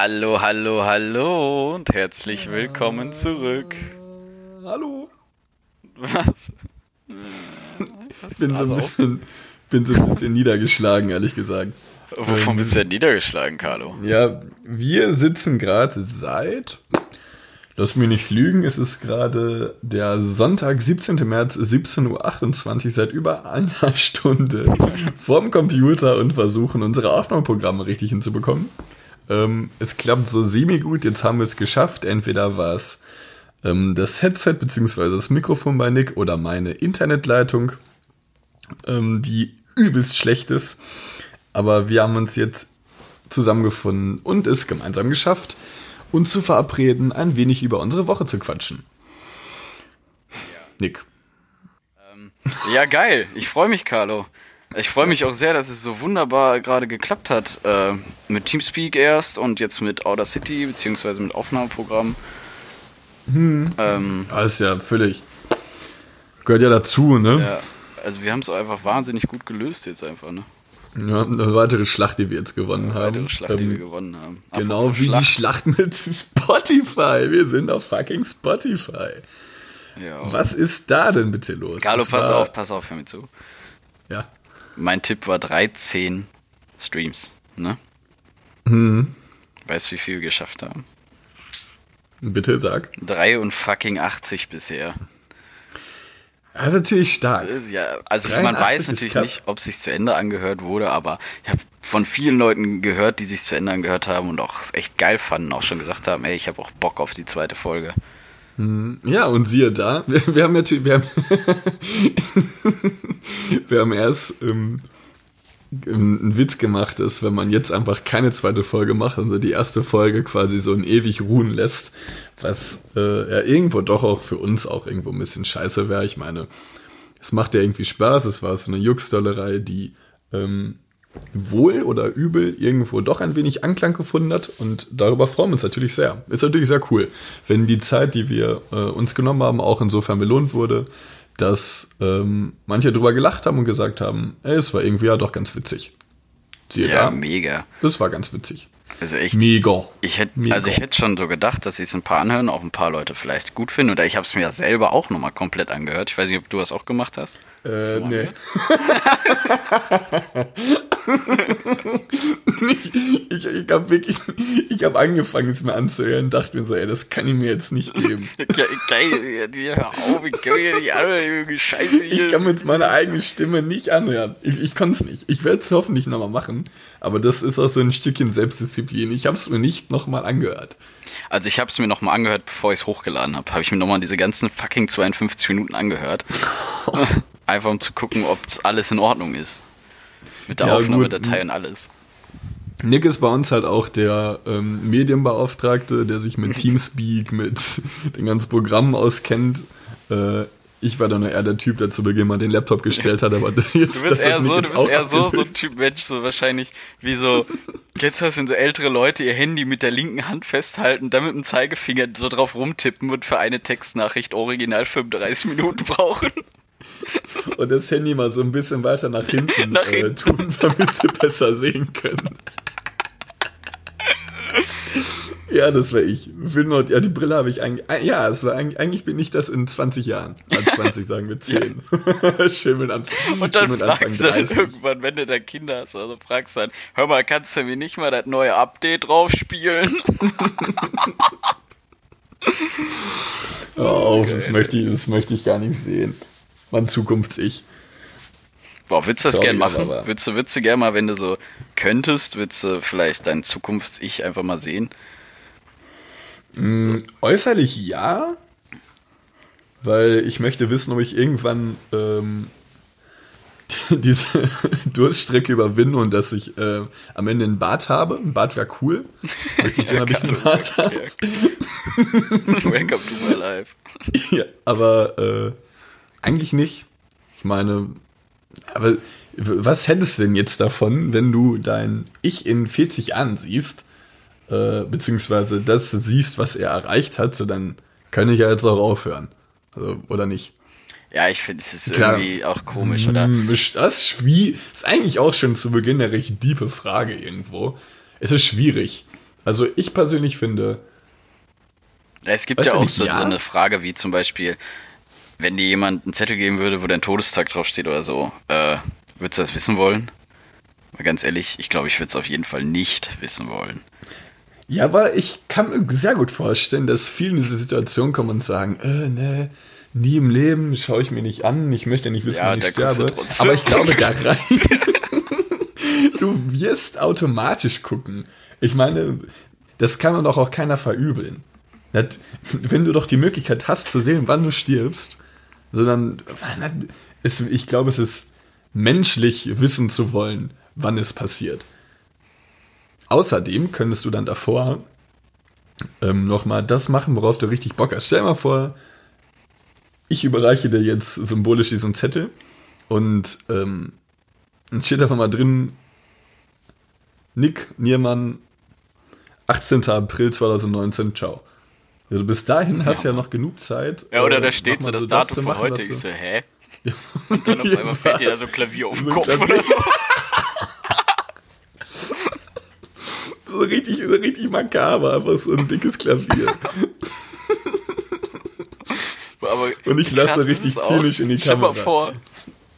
Hallo, hallo, hallo und herzlich willkommen zurück. Hallo. Was? Ich bin so ein bisschen, bin so ein bisschen niedergeschlagen, ehrlich gesagt. Wovon bist du denn niedergeschlagen, Carlo? Ja, wir sitzen gerade seit, lass mich nicht lügen, es ist gerade der Sonntag, 17. März, 17.28 Uhr, seit über einer Stunde vorm Computer und versuchen, unsere Aufnahmeprogramme richtig hinzubekommen. Ähm, es klappt so semi-gut, jetzt haben wir es geschafft. Entweder war es ähm, das Headset bzw. das Mikrofon bei Nick oder meine Internetleitung, ähm, die übelst schlecht ist. Aber wir haben uns jetzt zusammengefunden und es gemeinsam geschafft, uns zu verabreden, ein wenig über unsere Woche zu quatschen. Nick. Ähm, ja, geil. Ich freue mich, Carlo. Ich freue mich auch sehr, dass es so wunderbar gerade geklappt hat. Äh, mit Teamspeak erst und jetzt mit Outer City, beziehungsweise mit Aufnahmeprogramm. Hm. Ähm, Alles ja völlig. Gehört ja dazu, ne? Ja, also wir haben es einfach wahnsinnig gut gelöst jetzt einfach, ne? Ja, eine weitere Schlacht, die wir jetzt gewonnen eine haben. Eine weitere Schlacht, ähm, die wir gewonnen haben. Genau wie Schlacht. die Schlacht mit Spotify. Wir sind auf fucking Spotify. Ja, Was ist da denn bitte los? Carlo, pass auf, pass auf, hör mir zu. Ja. Mein Tipp war 13 Streams, ne? Hm. Weißt du, wie viel wir geschafft haben? Bitte sag. 3 und fucking 80 bisher. Das ist natürlich stark. Ja, also man weiß natürlich nicht, ob es sich zu Ende angehört wurde, aber ich habe von vielen Leuten gehört, die sich zu Ende angehört haben und auch echt geil fanden, auch schon gesagt haben, ey, ich habe auch Bock auf die zweite Folge. Hm, ja, und siehe da, wir, wir haben natürlich, wir haben, wir haben erst ähm, einen Witz gemacht, ist, wenn man jetzt einfach keine zweite Folge macht, also die erste Folge quasi so in ewig ruhen lässt, was äh, ja irgendwo doch auch für uns auch irgendwo ein bisschen scheiße wäre. Ich meine, es macht ja irgendwie Spaß, es war so eine Juxdollerei, die ähm, wohl oder übel irgendwo doch ein wenig Anklang gefunden hat und darüber freuen wir uns natürlich sehr. Ist natürlich sehr cool, wenn die Zeit, die wir äh, uns genommen haben, auch insofern belohnt wurde, dass ähm, manche drüber gelacht haben und gesagt haben, ey, es war irgendwie ja doch ganz witzig. Siehe ja, da, mega. Das war ganz witzig. Also echt. Mega. Ich hätte, also ich hätte schon so gedacht, dass sie es ein paar anhören, auch ein paar Leute vielleicht gut finden. Oder ich habe es mir ja selber auch nochmal komplett angehört. Ich weiß nicht, ob du das auch gemacht hast. Äh, nee. ich ich, ich habe wirklich, ich habe angefangen, es mir anzuhören, dachte mir so, ey, das kann ich mir jetzt nicht geben. Geil, hör auf, ich kann mir nicht anhören, Scheiße. Ich kann mir jetzt meine eigene Stimme nicht anhören. Ich, ich kann es nicht. Ich werde es hoffentlich nochmal machen, aber das ist auch so ein Stückchen Selbstdisziplin. Ich habe es mir nicht nochmal angehört. Also ich habe es mir nochmal angehört, bevor ich es hochgeladen habe. Habe ich mir nochmal diese ganzen fucking 52 Minuten angehört. Einfach um zu gucken, ob alles in Ordnung ist. Mit der ja, Aufnahmedatei und alles. Nick ist bei uns halt auch der ähm, Medienbeauftragte, der sich mit Teamspeak, mit den ganzen Programmen auskennt. Äh, ich war dann eher der Typ, der zu Beginn mal den Laptop gestellt hat, aber jetzt du bist eher so, du bist eher so, so ein Typ Mensch, so wahrscheinlich wie so, kennst du das, wenn so ältere Leute ihr Handy mit der linken Hand festhalten, dann mit dem Zeigefinger so drauf rumtippen und für eine Textnachricht original 35 Minuten brauchen? Und das Handy mal so ein bisschen weiter nach hinten, nach hinten. Äh, tun, damit sie besser sehen können. Ja, das war ich. Ja, die Brille habe ich eigentlich. Ah, ja, es war eigentlich, eigentlich bin ich das in 20 Jahren. An 20 sagen wir 10. Ja. Schimmeln an, Und dann Schimmeln fragst du dann irgendwann, wenn du da Kinder hast, also fragst du dann, hör mal, kannst du mir nicht mal das neue Update drauf spielen? oh, das möchte ich, das möchte ich gar nicht sehen. Mein Zukunfts-Ich. Boah, würdest du das gerne machen? Würdest du, würdest du gerne mal, wenn du so könntest, würdest du vielleicht dein Zukunfts-Ich einfach mal sehen? Mm, äußerlich ja, weil ich möchte wissen, ob ich irgendwann ähm, diese Durststrecke überwinde und dass ich äh, am Ende einen Bart habe. Ein Bart wäre cool. Möchte ich sehen, ob ich einen Bart habe. Welcome to my life. Ja, aber äh, eigentlich nicht. Ich meine, aber was hättest du denn jetzt davon, wenn du dein Ich in 40 Jahren siehst, äh, beziehungsweise das siehst, was er erreicht hat, so dann kann ich ja jetzt auch aufhören. Also, oder nicht? Ja, ich finde, es ist Klar. irgendwie auch komisch, oder? Hm, das ist, ist eigentlich auch schon zu Beginn eine recht diepe Frage irgendwo. Es ist schwierig. Also ich persönlich finde. Es gibt ja auch nicht, so, ja? so eine Frage wie zum Beispiel, wenn dir jemand einen Zettel geben würde, wo dein Todestag draufsteht oder so, äh, würdest du das wissen wollen? Mal ganz ehrlich, ich glaube, ich würde es auf jeden Fall nicht wissen wollen. Ja, aber ich kann mir sehr gut vorstellen, dass viele in diese Situation kommen und sagen, äh, ne, nie im Leben schaue ich mir nicht an, ich möchte nicht wissen, ja, wann ich sterbe. Aber ich glaube da rein. du wirst automatisch gucken. Ich meine, das kann man doch auch keiner verübeln. wenn du doch die Möglichkeit hast zu sehen, wann du stirbst, sondern ich glaube, es ist menschlich wissen zu wollen, wann es passiert. Außerdem könntest du dann davor ähm, nochmal das machen, worauf du richtig Bock hast. Stell dir mal vor, ich überreiche dir jetzt symbolisch diesen Zettel und ähm, steht einfach mal drin, Nick Niermann, 18. April 2019, ciao. Also bis dahin hast du ja. ja noch genug Zeit. Ja, oder da äh, steht so das so Datum von machen, heute. Ich so, hä? Und dann auf einmal fällt dir da so Klavier auf den so Kopf Klavier. oder so. So richtig, so richtig makaber, einfach so ein dickes Klavier. Aber Und ich lasse richtig zynisch in die Kamera. Stell mal vor,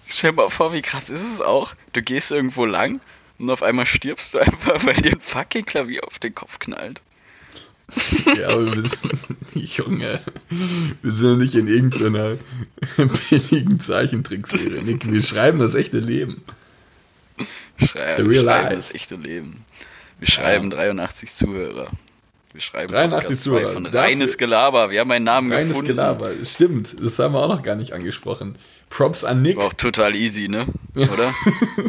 stell mal vor, wie krass ist es auch? Du gehst irgendwo lang und auf einmal stirbst du einfach, weil dir ein fucking Klavier auf den Kopf knallt. Ja, aber wir sind, Junge, wir sind ja nicht in irgendeiner billigen Zeichentrickserie, Nick. Wir schreiben das echte Leben. Schreiben, wir schreiben das echte Leben. Wir schreiben ja. 83 Zuhörer. Wir schreiben 83 Zuhörer. Von Reines Gelaber. Wir haben einen Namen Reines gefunden. Gelaber, stimmt. Das haben wir auch noch gar nicht angesprochen. Props an Nick. War auch total easy, ne? Oder?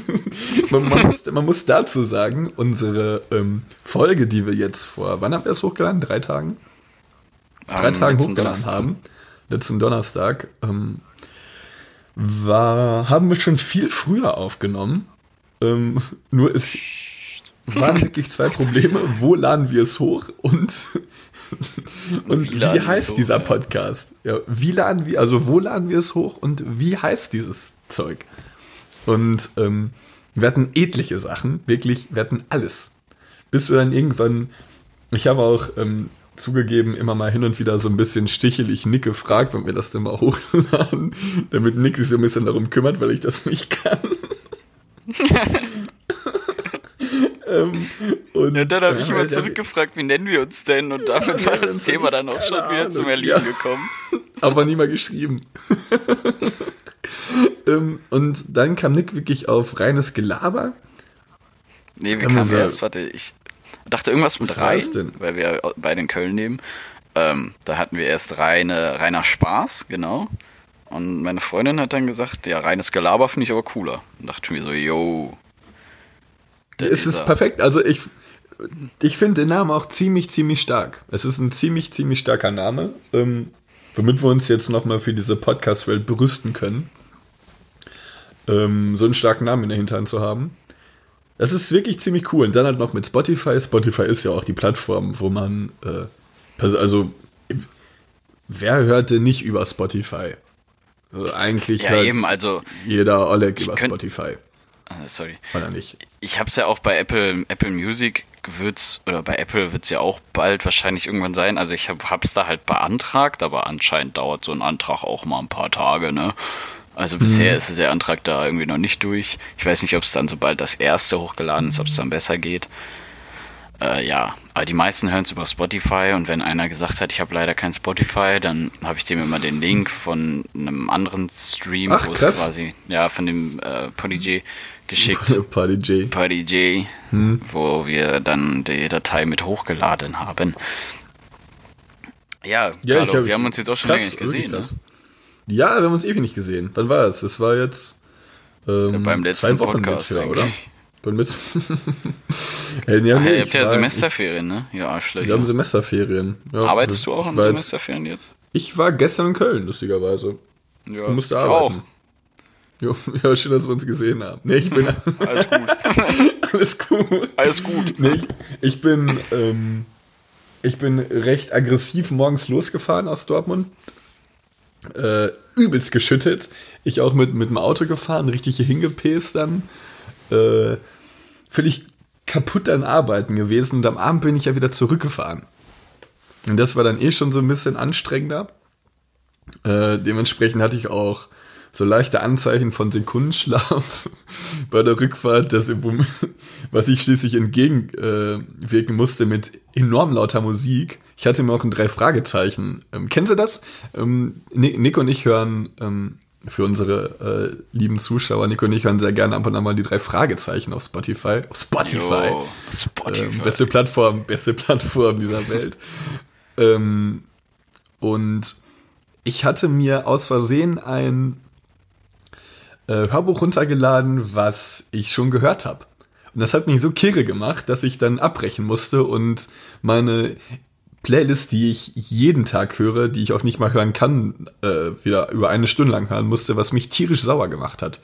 man, man, muss, man, muss, dazu sagen, unsere ähm, Folge, die wir jetzt vor, wann haben wir es hochgeladen? Drei Tagen? Drei Tagen hochgeladen Donnerstag. haben. Letzten Donnerstag. Ähm, war, haben wir schon viel früher aufgenommen. Ähm, nur ist waren wirklich zwei Probleme. Wo laden wir es hoch und, und wie, wie heißt dieser hoch, Podcast? Ja, wie laden wir, also wo laden wir es hoch und wie heißt dieses Zeug? Und ähm, wir hatten etliche Sachen, wirklich, wir hatten alles. Bis wir dann irgendwann, ich habe auch ähm, zugegeben, immer mal hin und wieder so ein bisschen stichelig Nick gefragt, wenn wir das denn mal hochladen, damit Nick sich so ein bisschen darum kümmert, weil ich das nicht kann. ähm, und, ja, dann habe ich immer zurückgefragt, wie nennen wir uns denn? Und damit war das Thema dann auch schon wieder Ahnung. zum Erliegen gekommen. Aber nie mal geschrieben. ähm, und dann kam Nick wirklich auf reines Gelaber. Nee, wir kamen so, erst, warte, ich dachte irgendwas mit rein, weil wir bei den Köln nehmen. Ähm, da hatten wir erst reine, reiner Spaß, genau. Und meine Freundin hat dann gesagt, ja, reines Gelaber finde ich aber cooler. Und dachte mir so, yo, es ist perfekt. Also ich, ich finde den Namen auch ziemlich, ziemlich stark. Es ist ein ziemlich, ziemlich starker Name, ähm, womit wir uns jetzt nochmal für diese Podcast-Welt berüsten können. Ähm, so einen starken Namen in der Hintern zu haben. Das ist wirklich ziemlich cool. Und dann halt noch mit Spotify. Spotify ist ja auch die Plattform, wo man, äh, also, wer hörte nicht über Spotify? Also eigentlich ja, hört eben, also, jeder Oleg über Spotify. Ah, sorry. Oder nicht? Ich habe es ja auch bei Apple, Apple Music wird's, oder bei Apple wird es ja auch bald wahrscheinlich irgendwann sein. Also ich habe es da halt beantragt, aber anscheinend dauert so ein Antrag auch mal ein paar Tage, ne? Also bisher mhm. ist der Antrag da irgendwie noch nicht durch. Ich weiß nicht, ob es dann, sobald das erste hochgeladen ist, ob es dann besser geht. Äh, ja, aber die meisten hören es über Spotify und wenn einer gesagt hat, ich habe leider kein Spotify, dann habe ich dem immer den Link von einem anderen Stream, wo es quasi, ja, von dem äh, Polyg geschickt. Party J. Party J, hm. wo wir dann die Datei mit hochgeladen haben. Ja, ja Carlo, hab, wir haben uns jetzt auch schon krass, lange nicht gesehen. Ne? Ja, wir haben uns ewig nicht gesehen. Wann war es? Das war jetzt ähm, ja, beim letzten zwei Wochen Podcast, jetzt, ja, oder? Bin mit. hey, ja, nee, ihr habt ja Semesterferien, ne? Ja, Arschlöcher. Wir haben Semesterferien. Ja, Arbeitest du auch an Semesterferien jetzt? Ich war gestern in Köln, lustigerweise. Ja, ich musste arbeiten. Auch. Jo, ja, schön, dass wir uns gesehen haben. Nee, ich bin. Alles gut. Alles gut. Alles gut. Nee, ich, ich bin, ähm, ich bin recht aggressiv morgens losgefahren aus Dortmund. Äh, übelst geschüttet. Ich auch mit, mit dem Auto gefahren, richtig hier hingepäst dann. Äh, völlig kaputt an Arbeiten gewesen und am Abend bin ich ja wieder zurückgefahren. Und das war dann eh schon so ein bisschen anstrengender. Äh, dementsprechend hatte ich auch so leichte Anzeichen von Sekundenschlaf bei der Rückfahrt, das, was ich schließlich entgegenwirken äh, musste mit enorm lauter Musik. Ich hatte mir auch ein drei Fragezeichen. Ähm, kennen Sie das? Ähm, Nick und ich hören ähm, für unsere äh, lieben Zuschauer, Nico und ich hören sehr gerne ab und an mal die drei Fragezeichen auf Spotify. Auf Spotify. Jo, Spotify. Ähm, beste Plattform, beste Plattform dieser Welt. ähm, und ich hatte mir aus Versehen ein äh, Hörbuch runtergeladen, was ich schon gehört habe. Und das hat mich so kirre gemacht, dass ich dann abbrechen musste und meine Playlist, die ich jeden Tag höre, die ich auch nicht mal hören kann, äh, wieder über eine Stunde lang hören musste, was mich tierisch sauer gemacht hat.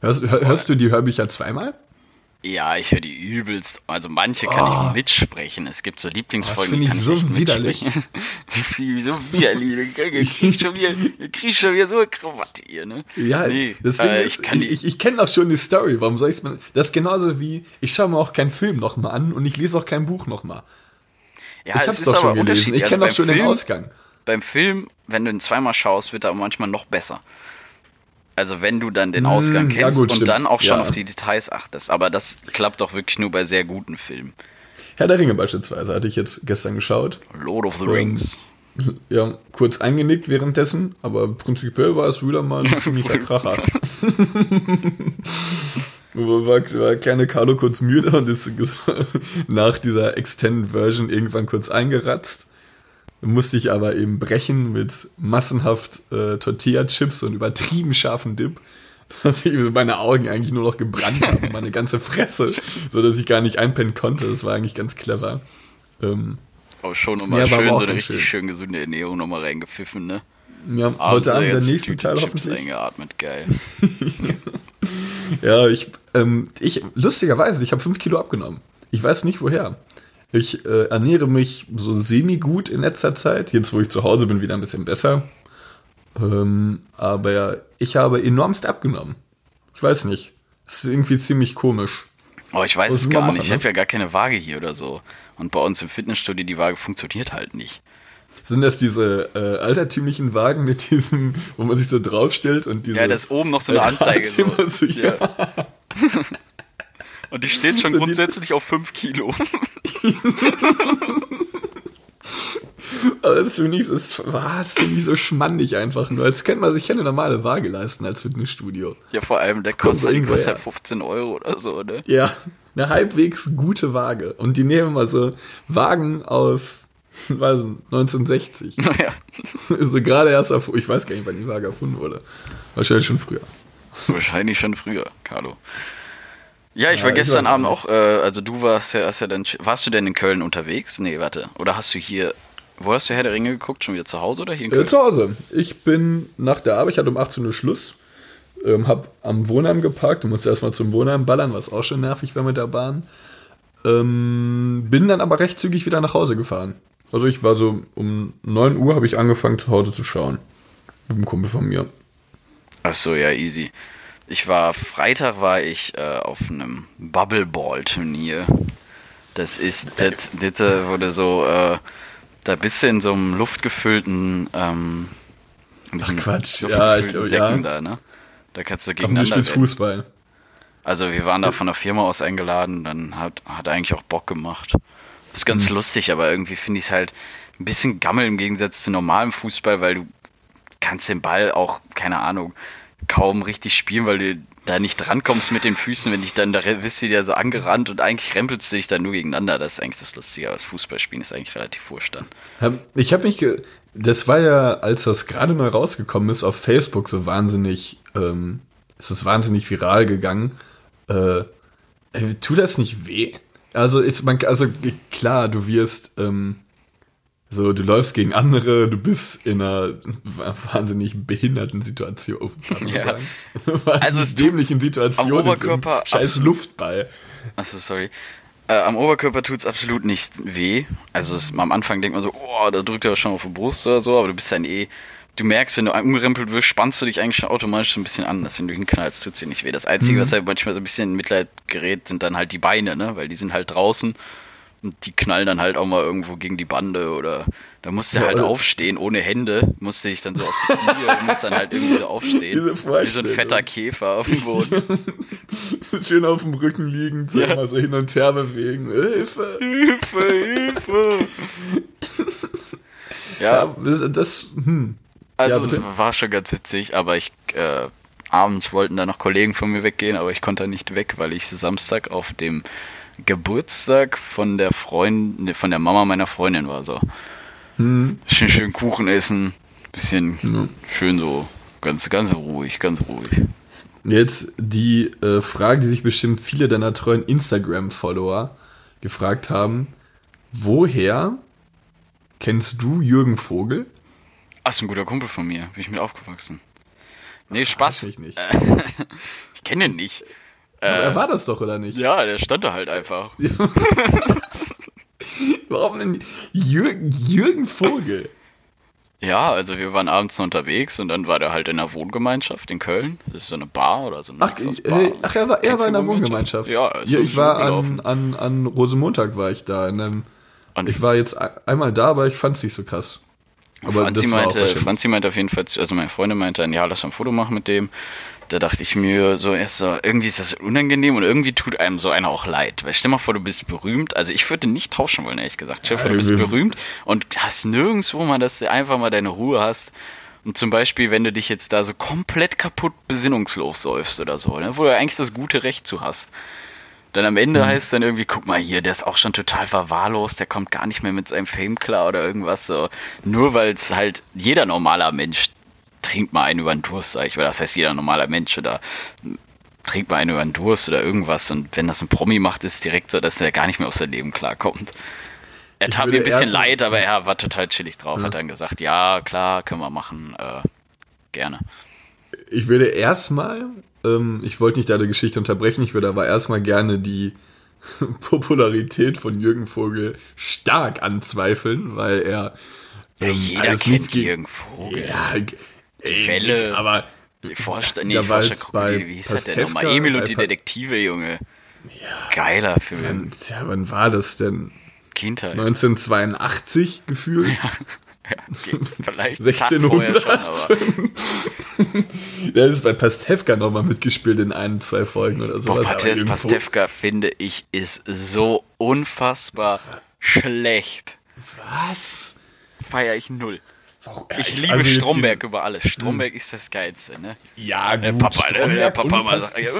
Hörst, hörst du die Hörbücher zweimal? Ja, ich höre die übelst. Also manche kann oh. ich mitsprechen. Es gibt so Lieblingsfolgen, das die kann ich so widerlich. so widerlich. Ich krieg schon wieder, ich krieg schon wieder so eine Krawatte hier, ne? Ja, nee, das äh, ist, ich, ich, ich kenne auch schon die Story. Warum soll ich's mal? Das ist genauso wie, ich schaue mir auch keinen Film nochmal an und ich lese auch kein Buch nochmal. Ja, ich hab's doch schon gelesen. Ich kenne also doch schon Film, den Ausgang. Beim Film, wenn du ihn zweimal schaust, wird er manchmal noch besser. Also wenn du dann den hm, Ausgang kennst ja gut, und stimmt. dann auch schon ja. auf die Details achtest. Aber das klappt doch wirklich nur bei sehr guten Filmen. Herr der Ringe beispielsweise hatte ich jetzt gestern geschaut. Lord of the Rings. Ja, kurz eingenickt währenddessen, aber prinzipiell war es wieder mal ein ziemlicher Kracher. war, war kleine Carlo kurz müde und ist nach dieser Extended Version irgendwann kurz eingeratzt musste ich aber eben brechen mit massenhaft äh, Tortilla-Chips und übertrieben scharfen Dip, dass ich meine Augen eigentlich nur noch gebrannt haben, meine ganze Fresse, so dass ich gar nicht einpennen konnte. Das war eigentlich ganz clever. Ähm, aber schon nochmal ja, schön, so eine richtig schön. schön gesunde Ernährung nochmal reingepfiffen, ne? Ja, heute Abend der nächste Teil Chips hoffentlich. eingeatmet, geil. ja, ich, ähm, ich, lustigerweise, ich habe fünf Kilo abgenommen. Ich weiß nicht woher. Ich äh, ernähre mich so semi-gut in letzter Zeit. Jetzt, wo ich zu Hause bin, wieder ein bisschen besser. Ähm, aber ich habe enormst abgenommen. Ich weiß nicht. Das ist irgendwie ziemlich komisch. Oh, ich weiß es gar machen, nicht. Ich ne? habe ja gar keine Waage hier oder so. Und bei uns im Fitnessstudio, die Waage funktioniert halt nicht. Sind das diese äh, altertümlichen Wagen mit diesem, wo man sich so draufstellt und diese. Ja, das ist oben noch so eine Anzeige. So ja. Und die steht schon grundsätzlich auf 5 Kilo. Aber das das, das find ich so schmandig einfach nur. Als könnte man sich eine normale Waage leisten als Fitnessstudio. Ja, vor allem, der kostet, kostet halt 15 Euro oder so, ne? Ja, eine halbwegs gute Waage. Und die nehmen mal so Wagen aus, weiß nicht, 1960. Naja. so gerade erst auf, ich weiß gar nicht, wann die Waage erfunden wurde. Wahrscheinlich schon früher. Wahrscheinlich schon früher, Carlo. Ja, ich war ja, gestern ich Abend auch, äh, also du warst ja, hast ja dann, warst du denn in Köln unterwegs? Nee, warte. Oder hast du hier, wo hast du Herr der Ringe geguckt? Schon wieder zu Hause oder hier in Köln? Äh, zu Hause. Ich bin nach der Arbeit, ich hatte um 18 Uhr Schluss, ähm, hab am Wohnheim geparkt und musste erstmal zum Wohnheim ballern, was auch schon nervig war mit der Bahn. Ähm, bin dann aber recht zügig wieder nach Hause gefahren. Also ich war so um 9 Uhr habe ich angefangen zu Hause zu schauen. Mit einem Kumpel von mir. Ach so, ja, easy. Ich war Freitag war ich äh, auf einem Bubbleball Turnier. Das ist das, das wurde so äh, da bist du in so einem luftgefüllten ähm, Ach Quatsch, ja, ich glaube ja. Da, ne? da kannst du gegeneinander Ach, Fußball. Also wir waren da von der Firma aus eingeladen, dann hat hat eigentlich auch Bock gemacht. Ist ganz mhm. lustig, aber irgendwie finde ich es halt ein bisschen gammel im Gegensatz zu normalem Fußball, weil du kannst den Ball auch, keine Ahnung, kaum richtig spielen, weil du da nicht drankommst mit den Füßen, wenn dich dann, da bist du ja so angerannt und eigentlich rempelst du dich dann nur gegeneinander. Das ist eigentlich das Lustige, aber das Fußballspielen ist eigentlich relativ wurscht. Ich habe mich, ge das war ja, als das gerade neu rausgekommen ist, auf Facebook so wahnsinnig, ähm, ist es wahnsinnig viral gegangen. Äh, tut das nicht weh? Also ist man, also klar, du wirst, ähm, so, du läufst gegen andere, du bist in einer wahnsinnig behinderten Situation, kann man ja. sagen. also es dämlichen Situation am Oberkörper scheiß Luftball. Achso, sorry. Äh, am Oberkörper tut's absolut nicht weh. Also es, am Anfang denkt man so, oh, da drückt er schon auf die Brust oder so, aber du bist dann eh du merkst, wenn du umgerempelt wirst, spannst du dich eigentlich schon automatisch so ein bisschen an, dass wenn du hinknallst, tut sie nicht weh. Das Einzige, mhm. was halt manchmal so ein bisschen in Mitleid gerät, sind dann halt die Beine, ne? Weil die sind halt draußen und die knallen dann halt auch mal irgendwo gegen die Bande oder da musst du ja, halt oder? aufstehen ohne Hände, musst du dich dann so auf die Knie und musst dann halt irgendwie so aufstehen. Wie so ein fetter Käfer auf dem Boden. Schön auf dem Rücken liegen, so ja. mal so hin und her bewegen. Hilfe! Hilfe, Hilfe! ja. ja. das, das hm. Also ja, war schon ganz witzig, aber ich äh, abends wollten da noch Kollegen von mir weggehen, aber ich konnte nicht weg, weil ich Samstag auf dem Geburtstag von der Freundin, von der Mama meiner Freundin war so. Hm. Schön, schön Kuchen essen, bisschen ja. schön so, ganz, ganz ruhig, ganz ruhig. Jetzt die äh, Frage, die sich bestimmt viele deiner treuen Instagram-Follower gefragt haben: Woher kennst du Jürgen Vogel? Ach, ist ein guter Kumpel von mir. Bin ich mit aufgewachsen. Nee, Spaß. Ich, nicht. ich kenne ihn nicht. Aber äh, er war das doch, oder nicht? Ja, der stand da halt einfach. Warum denn Jürgen, Jürgen Vogel? Ja, also wir waren abends unterwegs und dann war der halt in einer Wohngemeinschaft in Köln. Das ist so eine Bar oder so eine Ach, äh, ach er war, er war in einer Wohngemeinschaft. Ja, ja ich war an, an, an Rosemontag war ich da. In einem, ich war jetzt einmal da, aber ich fand es nicht so krass. Aber Franzi, meinte, Franzi meinte auf jeden Fall, also meine Freundin meinte, ja, lass ein Foto machen mit dem. Da dachte ich mir so erst so, irgendwie ist das unangenehm und irgendwie tut einem so einer auch leid. Weil stell mal vor, du bist berühmt. Also ich würde nicht tauschen wollen, ehrlich gesagt. Stell dir vor, du bist berühmt und hast nirgendwo mal, dass du einfach mal deine Ruhe hast. Und zum Beispiel, wenn du dich jetzt da so komplett kaputt besinnungslos säufst oder so, ne, wo du eigentlich das gute Recht zu hast. Dann am Ende mhm. heißt es dann irgendwie, guck mal hier, der ist auch schon total verwahrlost, der kommt gar nicht mehr mit seinem Fame klar oder irgendwas so. Nur weil es halt jeder normaler Mensch trinkt mal einen über den Durst, sag ich, weil das heißt jeder normaler Mensch oder trinkt mal einen über den Durst oder irgendwas und wenn das ein Promi macht, ist es direkt so, dass er gar nicht mehr aus seinem Leben klarkommt. Er tat mir ein bisschen leid, aber er war total chillig drauf, ja. hat dann gesagt, ja, klar, können wir machen, äh, gerne. Ich würde erstmal ähm, ich wollte nicht deine Geschichte unterbrechen, ich würde aber erstmal gerne die Popularität von Jürgen Vogel stark anzweifeln, weil er ähm, ja, jeder alles kennt Jürgen Vogel. Ja, ey, Welle, aber die Forscher, nee, jetzt bei wie hieß Pastewka, das denn nochmal? Emil und die Detektive, Junge. Ja, Geiler Film. Wann, tja, wann war das denn? Kindheit. 1982 gefühlt. Ja. Ja, okay. Vielleicht 1600. Schon, Der ist bei Pastewka nochmal mitgespielt in ein, zwei Folgen oder sowas. Boah, Pastewka, finde ich, ist so unfassbar schlecht. Was? Feier ich null. Warum? Ich liebe also Stromberg über alles. Stromberg hm. ist das Geilste, ne? Ja, gut. Der Papa, der, der Papa mal sagt, ja,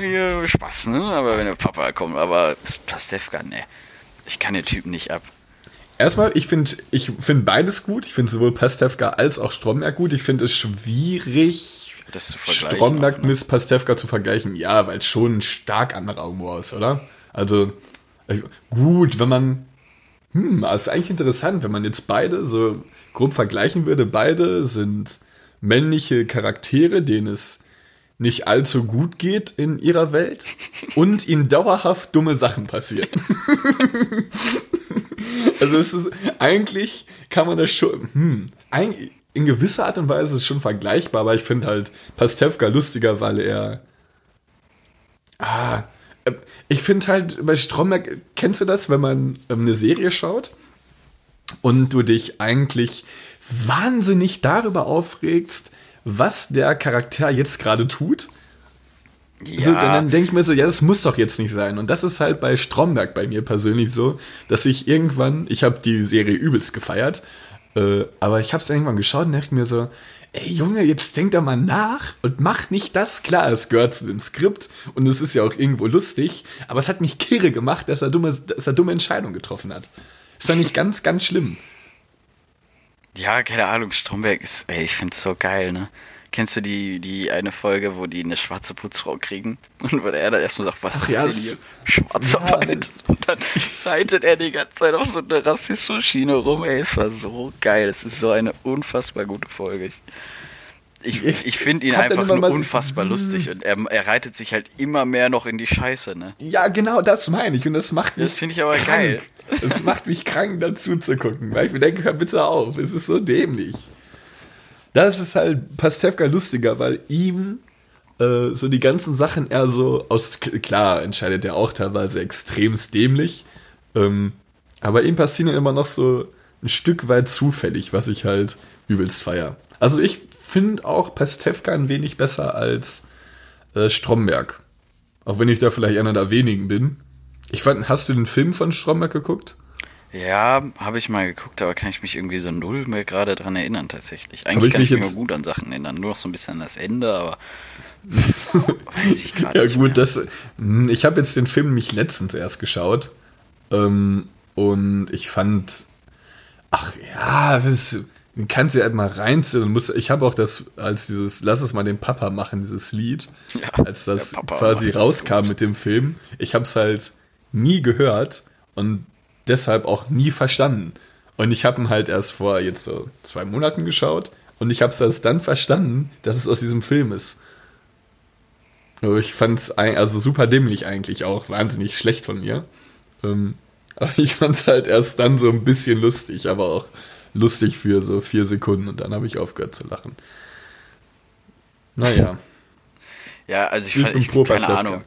hier, Spaß, ne? Aber wenn der Papa kommt, aber Pastewka, ne. Ich kann den Typen nicht ab. Erstmal, ich finde ich find beides gut. Ich finde sowohl Pastewka als auch Stromberg gut. Ich finde es schwierig, Stromberg ne? mit Pastewka zu vergleichen. Ja, weil es schon ein stark anderer Humor ist, oder? Also, äh, gut, wenn man. Hm, das ist eigentlich interessant, wenn man jetzt beide so grob vergleichen würde. Beide sind männliche Charaktere, denen es nicht allzu gut geht in ihrer Welt und ihnen dauerhaft dumme Sachen passieren. Also es ist eigentlich kann man das schon, hm, in gewisser Art und Weise ist es schon vergleichbar, aber ich finde halt Pastewka lustiger, weil er ah, äh, ich finde halt bei Stromberg, kennst du das, wenn man ähm, eine Serie schaut und du dich eigentlich wahnsinnig darüber aufregst, was der Charakter jetzt gerade tut? Ja. So, dann denke ich mir so, ja, das muss doch jetzt nicht sein. Und das ist halt bei Stromberg bei mir persönlich so, dass ich irgendwann, ich habe die Serie übelst gefeiert, äh, aber ich habe es irgendwann geschaut und dachte mir so, ey Junge, jetzt denk da mal nach und mach nicht das. Klar, es gehört zu dem Skript und es ist ja auch irgendwo lustig, aber es hat mich kirre gemacht, dass er dumme, dass er dumme Entscheidungen getroffen hat. Ist doch nicht ganz, ganz schlimm. Ja, keine Ahnung, Stromberg ist, ey, ich find's so geil, ne? Kennst du die, die eine Folge, wo die eine schwarze Putzfrau kriegen? Und wo er dann erstmal sagt, was Ach, ist ja, denn hier? Schwarzarbeit. Ja. Und dann reitet er die ganze Zeit auf so eine rassistische Schiene rum. Ey, es war so geil. Es ist so eine unfassbar gute Folge. Ich, ich, ich finde ihn einfach nur unfassbar so, lustig und er, er reitet sich halt immer mehr noch in die Scheiße, ne? Ja, genau, das meine ich und das macht mich. Das finde ich aber krank. geil. Es macht mich krank, dazu zu gucken, weil ich mir denke, hör bitte auf, es ist so dämlich. Das ist halt Pastewka lustiger, weil ihm äh, so die ganzen Sachen eher so aus, klar, entscheidet er auch teilweise extremst dämlich, ähm, aber ihm passieren immer noch so ein Stück weit zufällig, was ich halt übelst feier. Also ich finde auch Pastewka ein wenig besser als äh, Stromberg. Auch wenn ich da vielleicht einer der wenigen bin. Ich fand, hast du den Film von Stromberg geguckt? Ja, habe ich mal geguckt, aber kann ich mich irgendwie so null mehr gerade dran erinnern tatsächlich. Eigentlich ich kann ich mich nur gut an Sachen erinnern, nur noch so ein bisschen an das Ende, aber weiß ich gerade Ja gut, mehr. das hm, ich habe jetzt den Film mich letztens erst geschaut ähm, und ich fand ach ja, das kannst du ja halt mal reinziehen und ich habe auch das als dieses lass es mal den Papa machen dieses Lied, ja, als das quasi rauskam mit dem Film, ich habe es halt nie gehört und deshalb auch nie verstanden. Und ich habe ihn halt erst vor jetzt so zwei Monaten geschaut und ich habe es erst dann verstanden, dass es aus diesem Film ist. Aber ich fand es also super dämlich eigentlich auch, wahnsinnig schlecht von mir. Ähm, aber ich fand es halt erst dann so ein bisschen lustig, aber auch lustig für so vier Sekunden und dann habe ich aufgehört zu lachen. Naja. Ja, also ich, ich fand, ich, keine Ahnung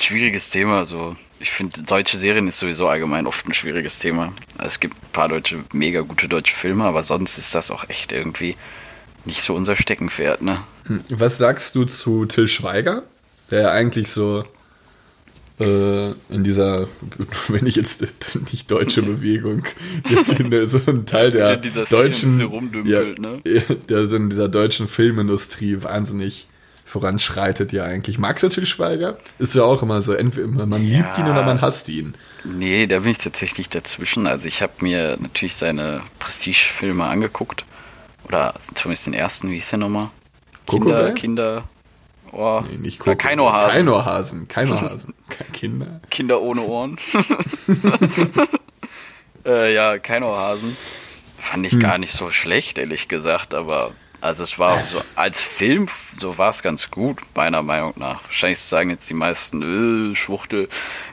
schwieriges Thema. So, ich finde, deutsche Serien ist sowieso allgemein oft ein schwieriges Thema. Also es gibt ein paar deutsche, mega gute deutsche Filme, aber sonst ist das auch echt irgendwie nicht so unser Steckenpferd, ne? Hm, was sagst du zu Till Schweiger, der ja eigentlich so in dieser, wenn ich jetzt nicht deutsche Bewegung, der, so ein Teil der deutschen, ja, ne? der so in dieser deutschen Filmindustrie wahnsinnig voranschreitet ja eigentlich. Magst du Til Schweiger? Ist ja auch immer so, entweder man ja, liebt ihn oder man hasst ihn. Nee, da bin ich tatsächlich dazwischen. Also ich habe mir natürlich seine Prestige-Filme angeguckt. Oder zumindest den ersten, wie ist der nochmal? Kinder, Kinder, Oh, nee, nicht Coco. Keinohrhasen. Keinohrhasen. Keinohrhasen. Kinder. Kinder ohne Ohren. äh, ja, Keinohrhasen. Fand ich hm. gar nicht so schlecht, ehrlich gesagt, aber also es war so als Film, so war es ganz gut, meiner Meinung nach. Wahrscheinlich sagen jetzt die meisten, äh, Schwuchtel.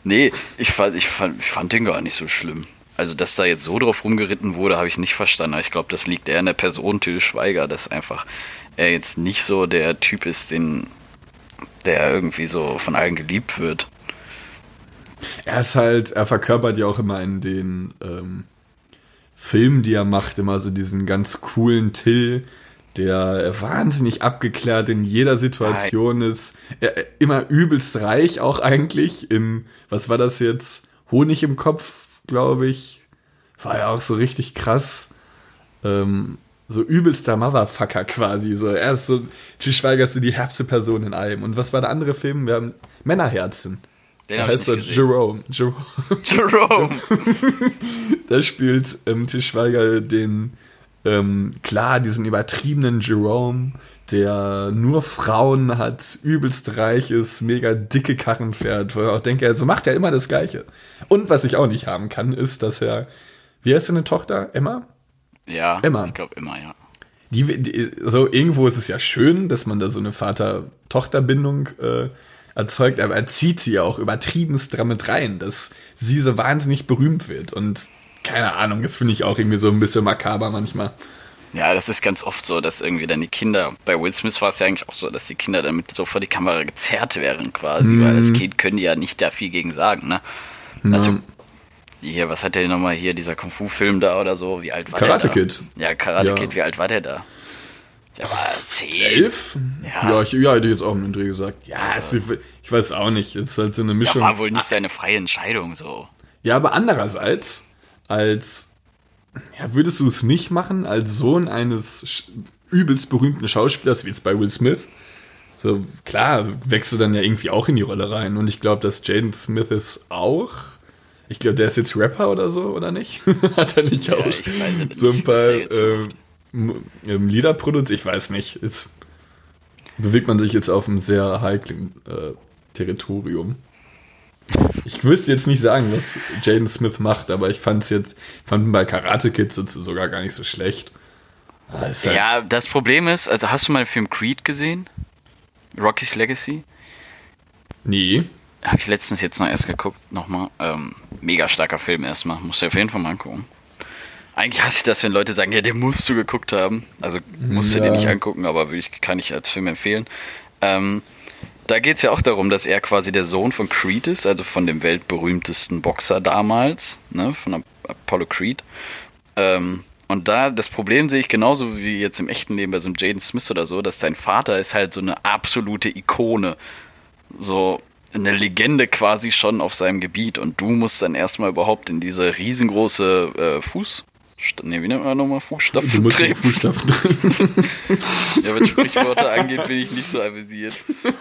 Nee, ich fand, ich, fand, ich fand den gar nicht so schlimm. Also, dass da jetzt so drauf rumgeritten wurde, habe ich nicht verstanden. Ich glaube, das liegt eher in der Person Till Schweiger, dass einfach er jetzt nicht so der Typ ist, den, der irgendwie so von allen geliebt wird. Er ist halt, er verkörpert ja auch immer in den ähm, Filmen, die er macht, immer so diesen ganz coolen Till, der wahnsinnig abgeklärt in jeder Situation Nein. ist. Er, immer übelst reich auch eigentlich. Im, was war das jetzt? Honig im Kopf, glaube ich. War ja auch so richtig krass. Ähm, so übelster Motherfucker quasi. So, er ist so, Til Schweiger ist so die härteste Person in allem. Und was war der andere Film? Wir haben Männerherzen. Den da heißt so Jerome. Jerome. Jerome. da spielt ähm, Til Schweiger den ähm, klar, diesen übertriebenen Jerome, der nur Frauen hat, übelst reich ist, mega dicke Karren fährt, wo ich auch denke, also macht er immer das Gleiche. Und was ich auch nicht haben kann, ist, dass er, wie heißt seine Tochter? Emma? Ja, Emma. ich glaube immer, ja. Die, die, so irgendwo ist es ja schön, dass man da so eine Vater-Tochter-Bindung äh, erzeugt, aber er zieht sie ja auch übertriebenst damit rein, dass sie so wahnsinnig berühmt wird. Und keine Ahnung, das finde ich auch irgendwie so ein bisschen makaber manchmal. Ja, das ist ganz oft so, dass irgendwie dann die Kinder, bei Will Smith war es ja eigentlich auch so, dass die Kinder damit so vor die Kamera gezerrt wären quasi, mm. weil als Kind können die ja nicht da viel gegen sagen, ne? Ja. Also, hier, was hat der nochmal hier, dieser Kung-Fu-Film da oder so, wie alt war Karate der da? Kid. Ja, Karate ja. Kid, wie alt war der da? Der war zehn. Elf? Ja. Ja, ich, ja, hätte ich jetzt auch im Dreh gesagt. Ja, es, ich weiß auch nicht, es ist halt so eine Mischung. Ja, war wohl nicht seine freie Entscheidung so. Ja, aber andererseits, als, ja, würdest du es nicht machen, als Sohn eines übelst berühmten Schauspielers, wie jetzt bei Will Smith? So, klar, wächst du dann ja irgendwie auch in die Rolle rein. Und ich glaube, dass Jaden Smith ist auch. Ich glaube, der ist jetzt Rapper oder so, oder nicht? Hat er nicht ja, auch so ein paar äh, Lieder produziert? Ich weiß nicht. Jetzt bewegt man sich jetzt auf einem sehr heiklen äh, Territorium. Ich wüsste jetzt nicht sagen, was Jaden Smith macht, aber ich fand es jetzt, fand ihn bei Karate Kids sogar gar nicht so schlecht. Das halt ja, das Problem ist, also hast du mal den Film Creed gesehen? Rocky's Legacy? Nee. Habe ich letztens jetzt noch erst geguckt, nochmal. Ähm, mega starker Film erstmal. Muss du auf jeden Fall mal angucken. eigentlich hasse ich das, wenn Leute sagen, ja, den musst du geguckt haben. Also musst du Ja. den nicht angucken, aber würde ich, kann ich als Film empfehlen. Ähm, da geht es ja auch darum, dass er quasi der Sohn von Creed ist, also von dem weltberühmtesten Boxer damals, ne, von Ap- Apollo Creed. Ähm, und da, das Problem sehe ich genauso wie jetzt im echten Leben bei so einem Jaden Smith oder so, dass sein Vater ist halt so eine absolute Ikone. So eine Legende quasi schon auf seinem Gebiet und du musst dann erstmal überhaupt in diese riesengroße äh, Fuß... Ne, wie nennt man nochmal? Fußstapfen Du musst in. Fußstapfen. Ja, was Sprichworte angeht, bin ich nicht so avisiert.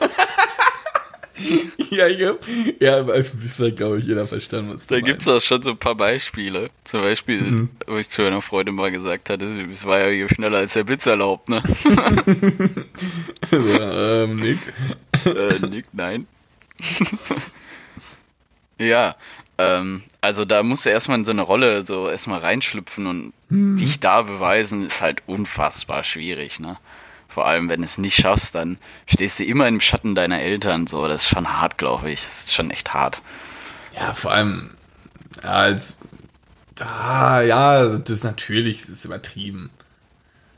ja, ja. Ja, aber es hat, glaube ich, jeder verstanden, was Da gibt's meinst. auch schon so ein paar Beispiele. Zum Beispiel, Mhm. wo ich zu einer Freundin mal gesagt hatte, es war ja hier schneller als der Blitz erlaubt, ne? Also, ähm, Nick. äh, Nick, nein. ja, ähm, also da musst du erstmal in so eine Rolle so erstmal reinschlüpfen und Mhm. dich da beweisen, ist halt unfassbar schwierig, ne? Vor allem, wenn du es nicht schaffst, dann stehst du immer im Schatten deiner Eltern, so, das ist schon hart, glaube ich. Das ist schon echt hart. Ja, vor allem, als, ah, ja, das ist natürlich, das ist übertrieben.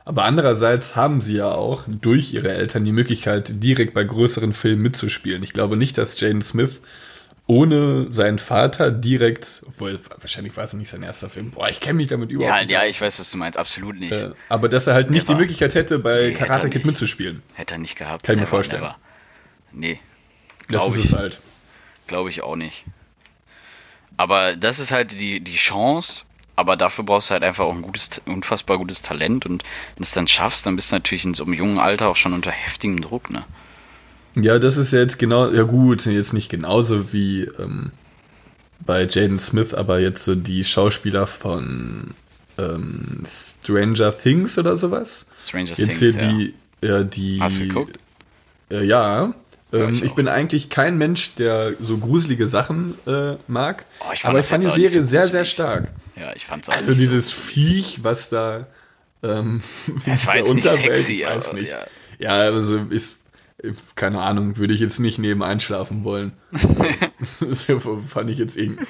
Aber andererseits haben sie ja auch durch ihre Eltern die Möglichkeit, direkt bei größeren Filmen mitzuspielen. Ich glaube nicht, dass Jaden Smith ohne seinen Vater direkt, obwohl wahrscheinlich war es noch nicht sein erster Film. Boah, ich kenne mich damit überhaupt Ja, nicht. ja, ich weiß, was du meinst, absolut nicht. Äh, aber dass er halt nicht die Never. Möglichkeit hätte, bei Nee, Karate Kid mitzuspielen. Hätte er nicht gehabt. Kann ich mir vorstellen. never. Nee, Das ist ich. es halt. glaube ich auch nicht. Aber das ist halt die, die Chance, aber dafür brauchst du halt einfach auch ein gutes, unfassbar gutes Talent und wenn du es dann schaffst, dann bist du natürlich in so einem jungen Alter auch schon unter heftigem Druck, ne? Ja, das ist ja jetzt genau, ja gut, jetzt nicht genauso wie ähm, bei Jaden Smith, aber jetzt so die Schauspieler von ähm, Stranger Things oder sowas. Stranger Jetzt Things, hier ja. die, ja, die. Hast du geguckt? Äh, ja. Ähm, ich ich bin eigentlich kein Mensch, der so gruselige Sachen äh, mag. Oh, ich aber ich fand die Serie so sehr, sehr stark. Ja, ich fand's auch Also nicht so- dieses Viech, was da ähm, in Es war dieser jetzt nicht Unterwelt, sexy, ich weiß aber nicht. ja. Ja, also ist, keine Ahnung, würde ich jetzt nicht neben einschlafen wollen. das fand ich jetzt irgendwie,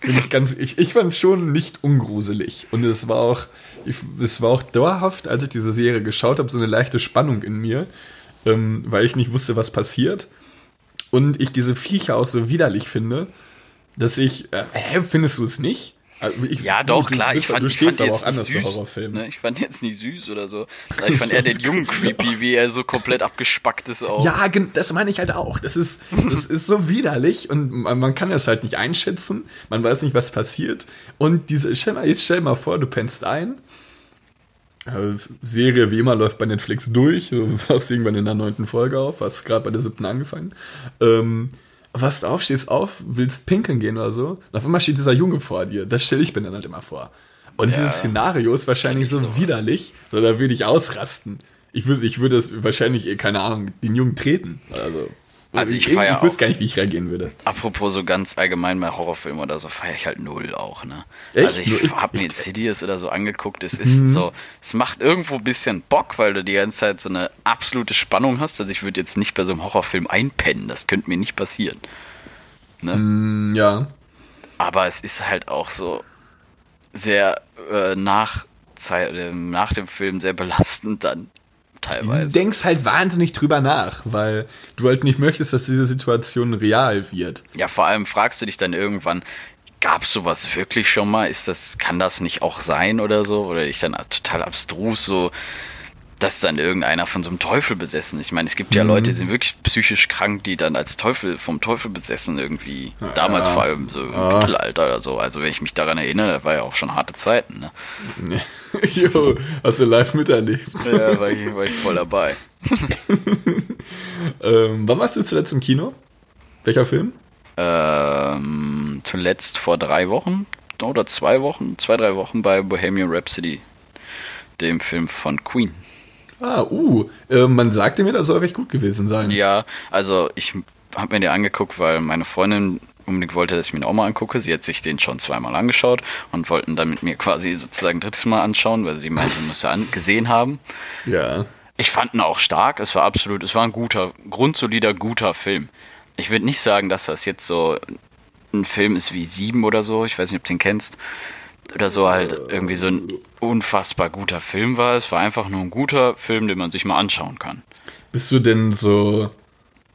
bin ich ganz, ich, ich fand es schon nicht ungruselig. Und es war auch, ich, es war auch dauerhaft, als ich diese Serie geschaut habe, so eine leichte Spannung in mir, ähm, weil ich nicht wusste, was passiert. Und ich diese Viecher auch so widerlich finde, dass ich, äh, hä, findest du es nicht? Also ich, Ja, doch, du, klar. Bist, ich fand, du ich stehst fand aber auch anders nicht zu süß, Horrorfilmen. Ne? Ich fand jetzt nicht süß oder so. Ich fand eher den Jungen creepy, wie er so komplett abgespackt ist auch. Ja, das meine ich halt auch. Das ist, das ist so widerlich und man, man kann das halt nicht einschätzen. Man weiß nicht, was passiert. Und diese, stell mal, jetzt stell mal vor, du pennst ein. Äh, Serie wie immer läuft bei Netflix durch. Du wachst irgendwann in der neunten Folge auf, hast gerade bei der siebten angefangen. Ähm, wachst auf, stehst auf, willst pinkeln gehen oder so. Und auf einmal steht dieser Junge vor dir. Das stelle ich mir dann halt immer vor. Und Ja. dieses Szenario ist wahrscheinlich so sowas. widerlich, so da würde ich ausrasten. Ich würde, ich würde es wahrscheinlich, eh, keine Ahnung, den Jungen treten. Also, Also ich ich, feier ich wüsste gar nicht, wie ich reagieren würde. Apropos so ganz allgemein bei Horrorfilmen oder so, feiere ich halt null auch, ne? Echt? Also ich habe mir Insidious oder so angeguckt. Es ist so, es macht irgendwo ein bisschen Bock, weil du die ganze Zeit so eine absolute Spannung hast. Also ich würde jetzt nicht bei so einem Horrorfilm einpennen, das könnte mir nicht passieren. Ne? Mm, ja. Aber es ist halt auch so sehr äh, nach, Zeit, äh, nach dem Film sehr belastend dann Du teilweise. denkst halt wahnsinnig drüber nach, weil du halt nicht möchtest, dass diese Situation real wird. Ja, vor allem fragst du dich dann irgendwann, gab es sowas wirklich schon mal? Ist das, kann das nicht auch sein oder so? Oder ich dann total abstrus so, dass dann irgendeiner von so einem Teufel besessen. Ich meine, es gibt ja Leute, die sind wirklich psychisch krank, die dann als Teufel, vom Teufel besessen irgendwie. Damals vor allem so im Ja. Mittelalter oder so. Also wenn ich mich daran erinnere, das war ja auch schon harte Zeiten, ne? jo, hast du live miterlebt. Ja, war ich, war ich voll dabei. Ähm, wann warst du zuletzt im Kino? Welcher Film? Ähm, zuletzt vor drei Wochen oder zwei Wochen, zwei, drei Wochen bei Bohemian Rhapsody, dem Film von Queen. Ah, uh, äh, man sagte mir, das soll recht gut gewesen sein. Ja, also ich habe mir den angeguckt, weil meine Freundin unbedingt wollte, dass ich mir den auch mal angucke. Sie hat sich den schon zweimal angeschaut und wollten dann mit mir quasi sozusagen ein drittes Mal anschauen, weil sie meinte, sie müsste an gesehen haben. Ja. Ich fand ihn auch stark. Es war absolut, es war ein guter, grundsolider, guter Film. Ich würde nicht sagen, dass das jetzt so ein Film ist wie Sieben oder so. Ich weiß nicht, ob du den kennst. Oder so halt irgendwie so ein unfassbar guter Film war. Es war einfach nur ein guter Film, den man sich mal anschauen kann. Bist du denn so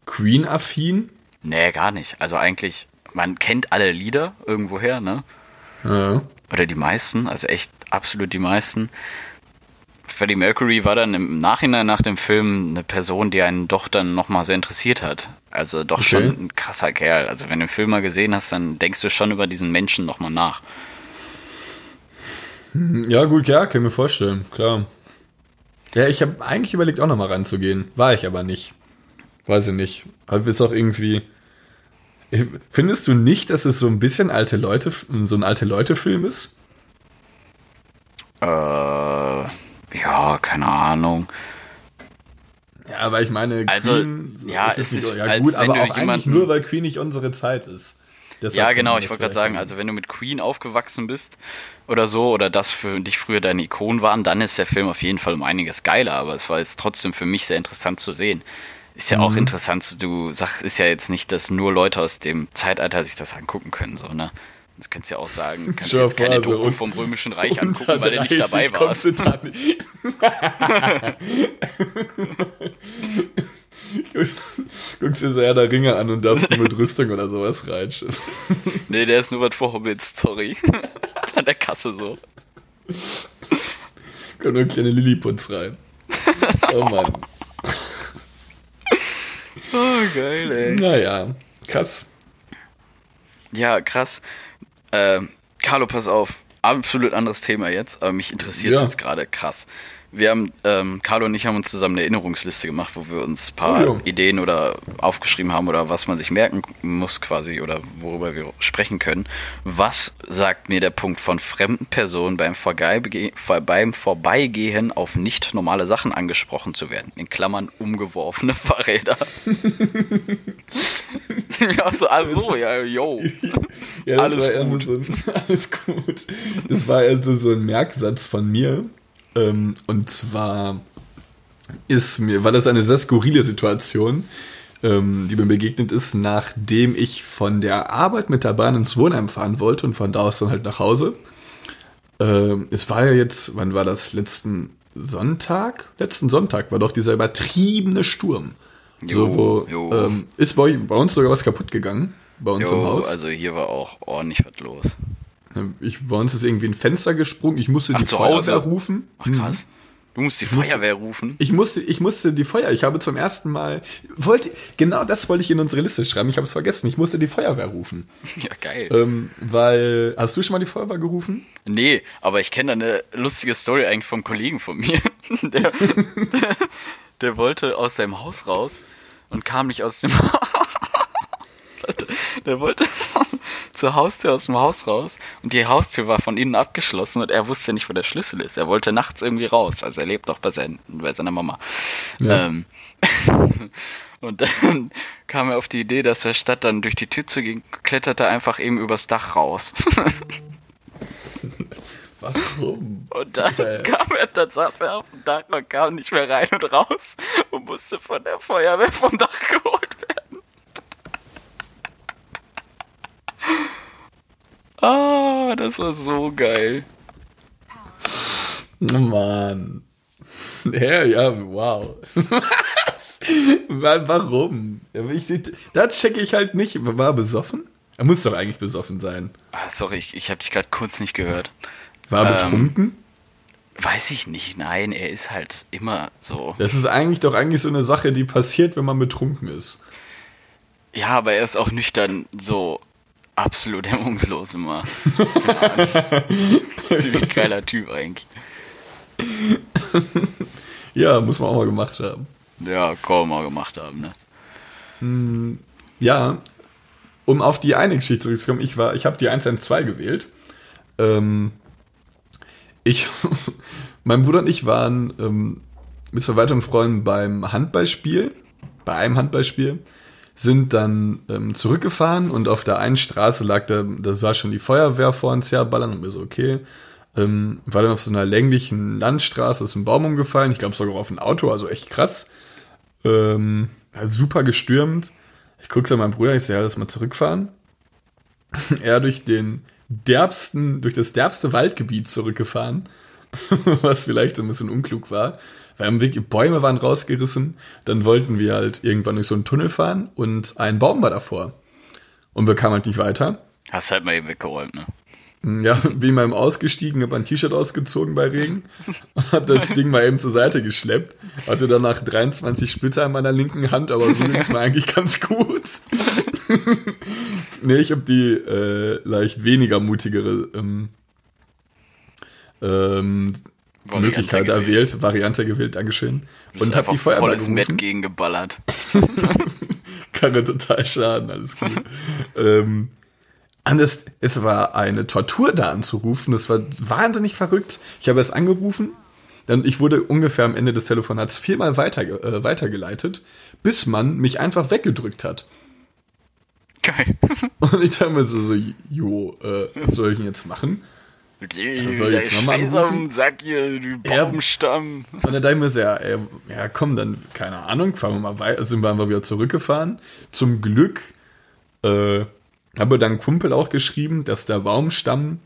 Queen-affin? Nee, gar nicht. Also eigentlich, man kennt alle Lieder irgendwoher, ne? Ja. Oder die meisten, also echt absolut die meisten. Freddie Mercury war dann im Nachhinein nach dem Film eine Person, die einen doch dann nochmal sehr interessiert hat. Also doch Okay. schon ein krasser Kerl. Also wenn du den Film mal gesehen hast, dann denkst du schon über diesen Menschen nochmal nach. Ja, gut, ja, kann ich mir vorstellen, klar. Ja, ich habe eigentlich überlegt, auch nochmal ranzugehen. War ich aber nicht. Weiß ich nicht. Halt ist auch irgendwie. Findest du nicht, dass es so ein bisschen alte Leute, so ein alte Leute-Film ist? Äh, ja, keine Ahnung. Ja, aber ich meine, Also, Queen ja, ist es nicht ist, so, ja gut, aber auch eigentlich jemanden- nur, weil Queen nicht unsere Zeit ist. Deshalb Ja, genau, ich das wollte gerade sagen, also wenn du mit Queen aufgewachsen bist oder so, oder das für dich früher deine Ikonen waren, dann ist der Film auf jeden Fall um einiges geiler, aber es war jetzt trotzdem für mich sehr interessant zu sehen. Ist ja auch Mhm. interessant, du sagst, ist ja jetzt nicht, dass nur Leute aus dem Zeitalter sich das angucken können, so, ne? Das könntest du ja auch sagen, kannst dir jetzt keine Doku un- vom Römischen Reich angucken, weil du nicht 30 dabei warst. dann- Guckst dir so Herr der Ringe an und darfst nur mit Rüstung oder sowas rein. Nee, der ist nur was vor Hobbits, sorry. An der Kasse so. Kommt nur kleine Lilliputz rein. Oh Mann. Oh, geil, ey. Naja, krass. Ja, krass. Ähm, Carlo, pass auf. Absolut anderes Thema jetzt, aber mich interessiert Ja. jetzt gerade krass. Wir haben, ähm, Carlo und ich haben uns zusammen eine Erinnerungsliste gemacht, wo wir uns ein paar Oh. Ideen oder aufgeschrieben haben oder was man sich merken muss quasi oder worüber wir sprechen können. Was sagt mir der Punkt von fremden Personen beim, Vorbeige beim Vorbeigehen auf nicht normale Sachen angesprochen zu werden? In Klammern umgeworfene Fahrräder. ja, so, ah, so, ja, yo. Ja, das Alles war gut. so ein, alles gut. Das war eher so, so ein Merksatz von mir. Ähm, und zwar ist mir, war das eine sehr skurrile Situation, ähm, die mir begegnet ist, nachdem ich von der Arbeit mit der Bahn ins Wohnheim fahren wollte und von da aus dann halt nach Hause. Ähm, es war ja jetzt, wann war das? Letzten Sonntag? Letzten Sonntag war doch dieser übertriebene Sturm. Jo, so, wo, jo. Ähm, ist bei, bei uns sogar was kaputt gegangen. Bei uns im Jo, Haus. also hier war auch ordentlich was los. Ich, bei uns ist irgendwie ein Fenster gesprungen. Ich musste Ach, die Feuerwehr Hause? rufen. Ach krass. Du musst die musste- Feuerwehr rufen. Ich musste, ich musste die Feuer. Ich habe zum ersten Mal wollte genau das wollte ich in unsere Liste schreiben. Ich habe es vergessen. Ich musste die Feuerwehr rufen, Ja, geil. ähm, weil hast du schon mal die Feuerwehr gerufen? Nee, aber ich kenne da eine lustige Story eigentlich vom Kollegen von mir. Der, der, der wollte aus seinem Haus raus und kam nicht aus dem Der wollte zur Haustür aus dem Haus raus und die Haustür war von innen abgeschlossen und er wusste nicht, wo der Schlüssel ist. Er wollte nachts irgendwie raus. Also er lebt noch bei, sein, bei seiner Mama. Ja. Ähm, und dann kam er auf die Idee, dass er statt dann durch die Tür zu gehen, kletterte er einfach eben übers Dach raus. Warum? Und dann Äh. kam er, dann saß er auf dem Dach und kam nicht mehr rein und raus und musste von der Feuerwehr vom Dach geholt werden. Ah, das war so geil. Oh Mann. Ja, ja, wow. Was? Wa- Warum? Ich, da checke ich halt nicht. War er besoffen? Er muss doch eigentlich besoffen sein. Ah, sorry, ich, ich habe dich gerade kurz nicht gehört. War er Ähm. betrunken? Weiß ich nicht, nein, er ist halt immer so. Das ist eigentlich doch eigentlich so eine Sache, die passiert, wenn man betrunken ist. Ja, aber er ist auch nüchtern so absolut hemmungslos immer. Ziemlich geiler Typ eigentlich. Ja, muss man auch mal gemacht haben. Ja, kaum mal gemacht haben, ne? Ja, um auf die eine Geschichte zurückzukommen, ich war, ich habe die 112 gewählt. Ähm, ich, mein Bruder und ich waren ähm, mit zwei weiteren Freunden beim Handballspiel, bei einem Handballspiel, sind dann ähm, zurückgefahren und auf der einen Straße lag da, da sah schon die Feuerwehr vor uns herballern und wir so, okay. Ähm, war dann auf so einer länglichen Landstraße, ist ein Baum umgefallen, ich glaube sogar auf ein Auto, also echt krass. Ähm, super gestürmt. Ich guck's an meinen Bruder, ich so, ja, lass mal zurückfahren. er durch den derbsten, durch das derbste Waldgebiet zurückgefahren, was vielleicht ein bisschen unklug war. Weil am Weg Bäume waren rausgerissen, dann wollten wir halt irgendwann durch so einen Tunnel fahren und ein Baum war davor. Und wir kamen halt nicht weiter. Hast halt mal eben weggeräumt, ne? Ja, wie mal ausgestiegen, habe ein T-Shirt ausgezogen bei Regen und habe das Ding mal eben zur Seite geschleppt. Hatte danach 23 Splitter in meiner linken Hand, aber so ging es mir eigentlich ganz gut. nee, ich habe die äh, leicht weniger mutigere ähm, ähm, Möglichkeit gewählt. erwählt, Variante gewählt, Dankeschön. Und habe die Feuerwehr volles gerufen. Met gegen geballert. Kann ja total schaden, alles gut. ähm, Anders, es war eine Tortur da anzurufen. Das war wahnsinnig verrückt. Ich habe es angerufen. Dann, ich wurde ungefähr am Ende des Telefonats viermal weiter, äh, weitergeleitet, bis man mich einfach weggedrückt hat. Geil. Und ich dachte mir so, so jo, äh, was soll ich denn jetzt machen? Okay, soll ich jetzt nochmal anrufen? Sag ihr, du Baumstamm. Ja, und dann dachte ich mir so, ja, ey, ja komm, dann, keine Ahnung, fahren wir mal weiter, sind wir wieder zurückgefahren. Zum Glück, äh, habe dann Kumpel auch geschrieben, dass der Baumstamm,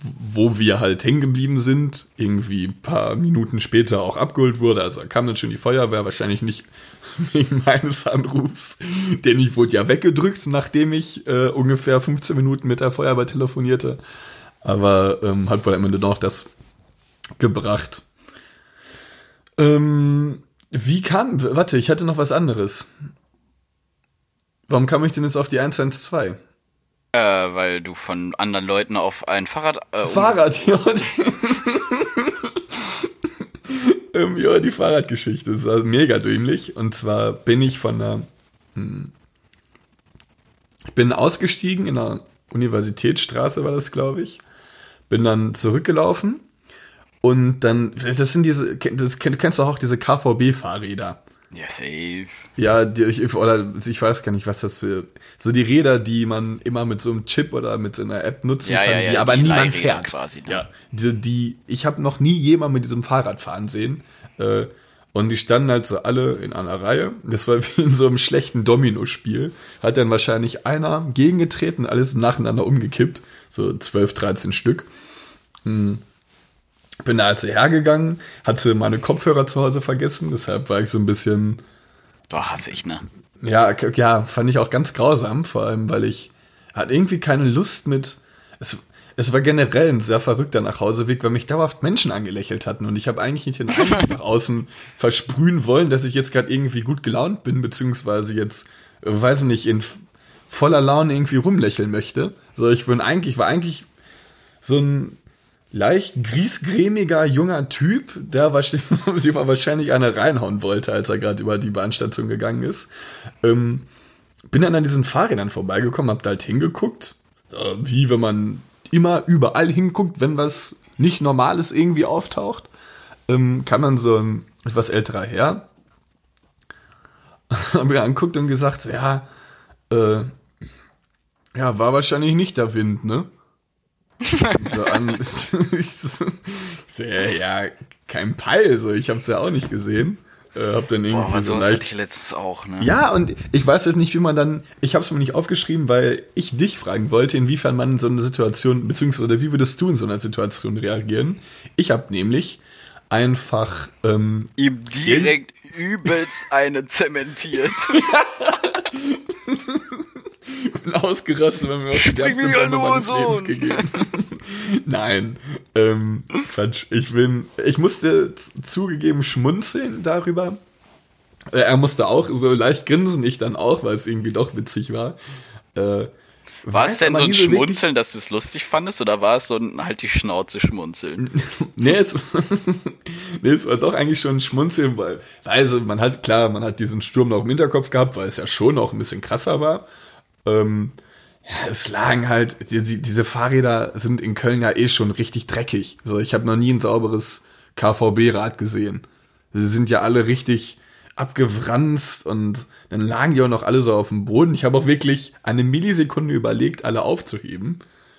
wo wir halt hängen geblieben sind, irgendwie ein paar Minuten später auch abgeholt wurde. Also kam dann schon die Feuerwehr, wahrscheinlich nicht wegen meines Anrufs, denn ich wurde ja weggedrückt, nachdem ich äh, ungefähr 15 Minuten mit der Feuerwehr telefonierte. Aber ähm, hat wohl am Ende noch das gebracht. Ähm, wie kam, warte, ich hatte noch was anderes. Warum kam ich denn jetzt auf die 112? Äh, weil du von anderen Leuten auf ein Fahrrad. Äh, um Fahrrad, ja. ähm, ja, die Fahrradgeschichte ist also mega dämlich. Und zwar bin ich von der. Hm, ich bin ausgestiegen in der Universitätsstraße, war das, glaube ich. Bin dann zurückgelaufen. Und dann, das sind diese, das, du kennst du auch diese KVB-Fahrräder. Ja, safe. Ja, die, ich, oder ich weiß gar nicht, was das für. So die Räder, die man immer mit so einem Chip oder mit so einer App nutzen ja, kann, ja, ja, die aber die niemand fährt. Quasi, ne? Ja, die, die, ich habe noch nie jemand mit diesem Fahrrad fahren sehen. Äh, und die standen halt so alle in einer Reihe. Das war wie in so einem schlechten Domino-Spiel. Hat dann wahrscheinlich einer gegengetreten, alles nacheinander umgekippt. So 12, 13 Stück. Hm. Bin da also hergegangen, hatte meine Kopfhörer zu Hause vergessen, deshalb war ich so ein bisschen. Doch, hasse ich, ne? Ja, ja, fand ich auch ganz grausam, vor allem, weil ich hatte irgendwie keine Lust mit. Es, es war generell ein sehr verrückter Nachhauseweg, weil mich dauerhaft Menschen angelächelt hatten und ich habe eigentlich nicht den Eindruck nach außen versprühen wollen, dass ich jetzt gerade irgendwie gut gelaunt bin, beziehungsweise jetzt, weiß nicht, in voller Laune irgendwie rumlächeln möchte. So, ich bin eigentlich, war eigentlich so ein leicht griesgrämiger junger Typ, der wahrscheinlich eine reinhauen wollte, als er gerade über die Bahnstation gegangen ist. Ähm, bin dann an diesen Fahrrädern vorbeigekommen, hab da halt hingeguckt, äh, wie wenn man immer überall hinguckt, wenn was nicht Normales irgendwie auftaucht. Ähm, kann man so ein etwas älterer Herr hab mir anguckt und gesagt, ja, äh, ja, war wahrscheinlich nicht der Wind, ne? so an. so, ja, kein Peil, so. Ich hab's ja auch nicht gesehen. Äh, hab dann irgendwie Boah, so leicht. Ich letztens auch, ne? Ja, und ich weiß halt nicht, wie man dann. Ich hab's mir nicht aufgeschrieben, weil ich dich fragen wollte, inwiefern man in so eine Situation, beziehungsweise wie würdest du in so einer Situation reagieren? Ich hab nämlich einfach. Ähm, Ihm direkt übelst eine zementiert. bin ausgerastet, wenn mir auch die ganze Bombe meines Lebens gegeben. Nein, ähm, Quatsch. Ich bin, ich musste zugegeben schmunzeln darüber. Äh, er musste auch so leicht grinsen, ich dann auch, weil es irgendwie doch witzig war. Äh, war es denn so ein Schmunzeln, dass du es lustig fandest, oder war es so ein halt die Schnauze schmunzeln? nee, es, nee, es war doch eigentlich schon ein Schmunzeln, weil, also man hat, klar, man hat diesen Sturm noch im Hinterkopf gehabt, weil es ja schon auch ein bisschen krasser war. Ähm, ja, es lagen halt, die, diese Fahrräder sind in Köln ja eh schon richtig dreckig. So, ich habe noch nie ein sauberes KVB-Rad gesehen. Sie sind ja alle richtig abgewranst und dann lagen die auch noch alle so auf dem Boden. Ich habe auch wirklich eine Millisekunde überlegt, alle aufzuheben.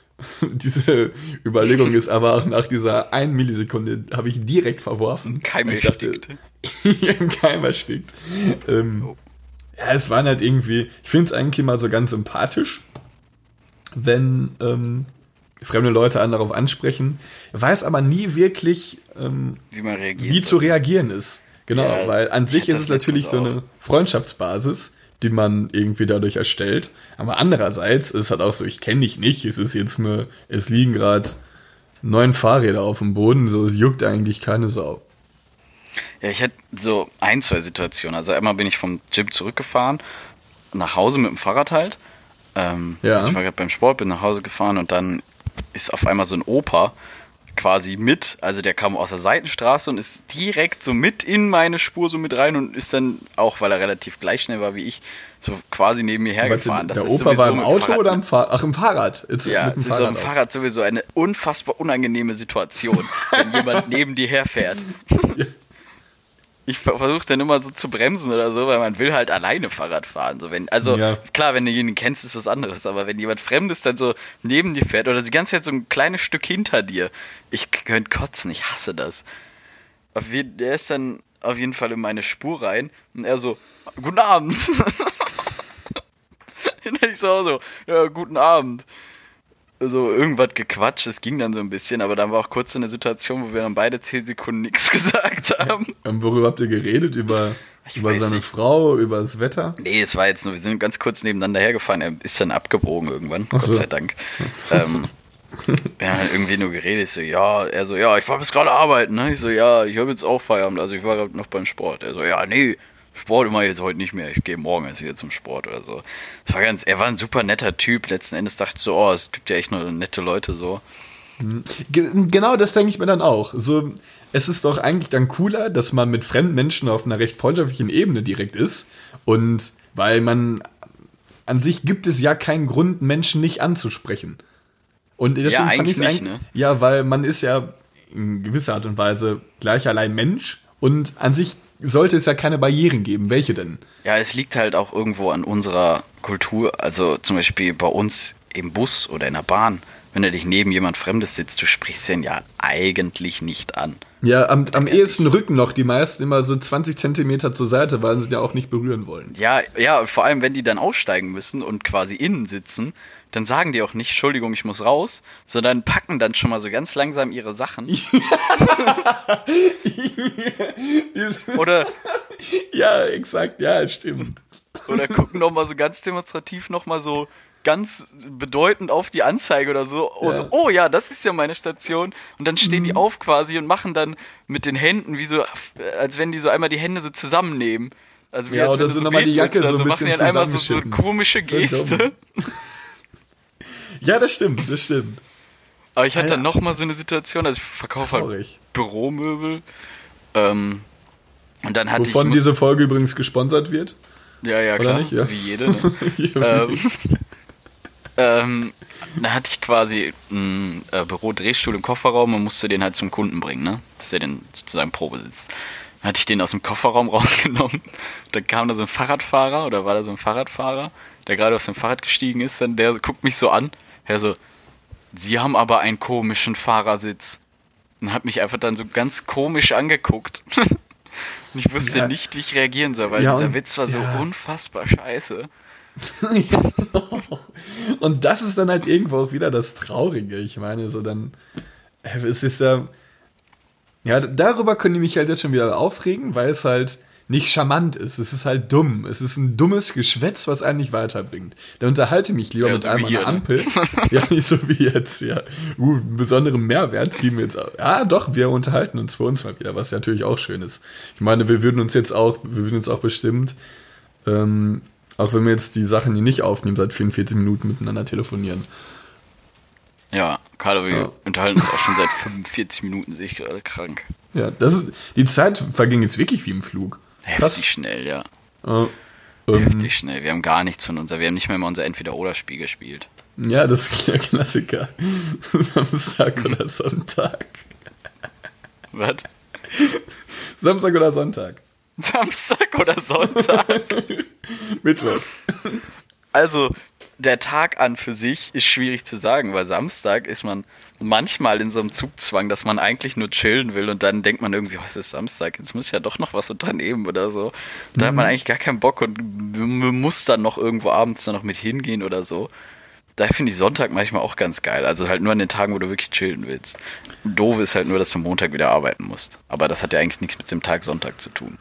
Diese Überlegung ist aber auch nach dieser einen Millisekunde habe ich direkt verworfen. Keim erstickt. Keim erstickt. Ähm, oh. Ja, es waren halt irgendwie, ich finde es eigentlich mal so ganz sympathisch, wenn, ähm, fremde Leute an darauf ansprechen, weiß aber nie wirklich, ähm, Wie man reagiert. wie zu reagieren ist. Genau, Ja, weil an ich sich ist es natürlich so eine Freundschaftsbasis, die man irgendwie dadurch erstellt. Aber andererseits ist halt auch so, ich kenne dich nicht, es ist jetzt eine, es liegen gerade neun Fahrräder auf dem Boden, so es juckt eigentlich keine Sau. Ja, ich hatte so ein, zwei Situationen. Also einmal bin ich vom Gym zurückgefahren, nach Hause mit dem Fahrrad halt. Ähm, Ja. also ich war gerade beim Sport, bin nach Hause gefahren und dann ist auf einmal so ein Opa quasi mit, also der kam aus der Seitenstraße und ist direkt so mit in meine Spur so mit rein und ist dann auch, weil er relativ gleich schnell war wie ich, so quasi neben mir Warte, hergefahren. Das der Opa war im Auto Fahrrad oder im Fahrrad? Ach, im Fahrrad. Jetzt ja, mit dem es ist so am auch. Fahrrad sowieso eine unfassbar unangenehme Situation, wenn jemand neben dir herfährt. Ja. Ich versuche dann immer so zu bremsen oder so, weil man will halt alleine Fahrrad fahren. So wenn, also Ja. klar, wenn du jemanden kennst, ist was anderes, aber wenn jemand Fremdes dann so neben dir fährt oder die ganze Zeit so ein kleines Stück hinter dir, ich könnte kotzen, ich hasse das. Auf jeden, der ist dann auf jeden Fall in meine Spur rein und er so, guten Abend. und dann ich so, so, ja, guten Abend. So irgendwas gequatscht, es ging dann so ein bisschen, aber dann war auch kurz so eine Situation, wo wir dann beide 10 Sekunden nichts gesagt haben. Ähm, worüber habt ihr geredet? Über, Ich über seine nicht. Frau, über das Wetter? Nee, es war jetzt nur, wir sind ganz kurz nebeneinander hergefahren, er ist dann abgebogen irgendwann, Ach Gott so. sei Dank. ähm, wir haben halt irgendwie nur geredet, ich so, ja, er so, ja, ich war bis gerade arbeiten, ne? Ich so, ja, ich habe jetzt auch Feierabend, also ich war grad noch beim Sport. Er so, ja, nee, Sport immer jetzt heute nicht mehr, ich gehe morgen jetzt wieder zum Sport oder so. Das war ganz, er war ein super netter Typ, letzten Endes dachte ich so, oh, es gibt ja echt nur nette Leute so. Ge genau das denke ich mir dann auch. So, es ist doch eigentlich dann cooler, dass man mit fremden Menschen auf einer recht freundschaftlichen Ebene direkt ist. Und weil man an sich gibt es ja keinen Grund, Menschen nicht anzusprechen. Und deswegen fand eigentlich ich es ne? Ja, weil man ist ja in gewisser Art und Weise gleich allein Mensch und an sich sollte es ja keine Barrieren geben. Welche denn? Ja, es liegt halt auch irgendwo an unserer Kultur. Also zum Beispiel bei uns im Bus oder in der Bahn, wenn du dich neben jemand Fremdes sitzt, du sprichst den ja eigentlich nicht an. Ja, am, am ehesten Rücken noch. Die meisten immer so 20 Zentimeter zur Seite, weil sie es ja auch nicht berühren wollen. Ja, ja, vor allem wenn die dann aussteigen müssen und quasi innen sitzen, dann sagen die auch nicht, Entschuldigung, ich muss raus, sondern packen dann schon mal so ganz langsam ihre Sachen. Oder, ja, exakt, ja, stimmt. oder gucken noch mal so ganz demonstrativ noch mal so ganz bedeutend auf die Anzeige oder so. Oh, Ja. so, oh ja, das ist ja meine Station. Und dann stehen die auf quasi und machen dann mit den Händen wie so, als wenn die so einmal die Hände so zusammennehmen. Also Ja, als oder du so nochmal die Jacke so ein machen die bisschen dann einmal so, so komische So Geste. Ja, das stimmt, das stimmt. Aber ich hatte Alter. dann noch mal so eine Situation, also ich verkaufe halt. Büromöbel. Ähm, und dann hatte Wovon ich. diese Folge übrigens gesponsert wird. ja, ja, klar. nicht? Ja. Wie jede, ne? ähm, ähm, da hatte ich quasi einen äh, Bürodrehstuhl im Kofferraum und musste den halt zum Kunden bringen, ne? Dass der den sozusagen Probe sitzt. Dann hatte ich den aus dem Kofferraum rausgenommen. Dann kam da so ein Fahrradfahrer oder war da so ein Fahrradfahrer, der gerade aus dem Fahrrad gestiegen ist. Dann der guckt mich so an. Er so, Sie haben aber einen komischen Fahrersitz. Und hat mich einfach dann so ganz komisch angeguckt. Und ich wusste Ja. nicht, wie ich reagieren soll, weil Ja, dieser und- Witz war so ja. unfassbar scheiße. Und das ist dann halt irgendwo auch wieder das Traurige. Ich meine, so dann. Es ist ja. Ja, darüber können die mich halt jetzt schon wieder aufregen, weil es halt nicht charmant ist. Es ist halt dumm. Es ist ein dummes Geschwätz, was einen nicht weiterbringt. Da unterhalte mich lieber Ja, mit so einem an der ne? Ampel. ja, nicht so wie jetzt, ja. Uh, einen besonderen Mehrwert ziehen wir jetzt auf. Ja, doch, wir unterhalten uns für uns mal wieder, was natürlich auch schön ist. Ich meine, wir würden uns jetzt auch, wir würden uns auch bestimmt, ähm, auch wenn wir jetzt die Sachen hier nicht aufnehmen, seit 44 Minuten miteinander telefonieren. Ja, Carlo, wir Ja. unterhalten uns auch schon seit 45 Minuten, sehe ich gerade krank. Ja, das ist, die Zeit verging jetzt wirklich wie im Flug. Heftig schnell, ja. Äh, ähm, Heftig schnell. Wir haben gar nichts von unser, wir haben nicht mehr mal unser Entweder-Oder-Spiel gespielt. ja, das ist der Klassiker. Samstag oder Sonntag. Was? Samstag oder Sonntag. Samstag oder Sonntag? Mittwoch. Also, der Tag an für sich ist schwierig zu sagen, weil Samstag ist man manchmal in so einem Zugzwang, dass man eigentlich nur chillen will und dann denkt man irgendwie, was ist Samstag? Jetzt muss ich ja doch noch was unternehmen oder so. Da hat man eigentlich gar keinen Bock und muss dann noch irgendwo abends dann noch mit hingehen oder so. da finde ich Sonntag manchmal auch ganz geil. Also halt nur an den Tagen, wo du wirklich chillen willst. Doof ist halt nur, dass du Montag wieder arbeiten musst. Aber das hat ja eigentlich nichts mit dem Tag Sonntag zu tun.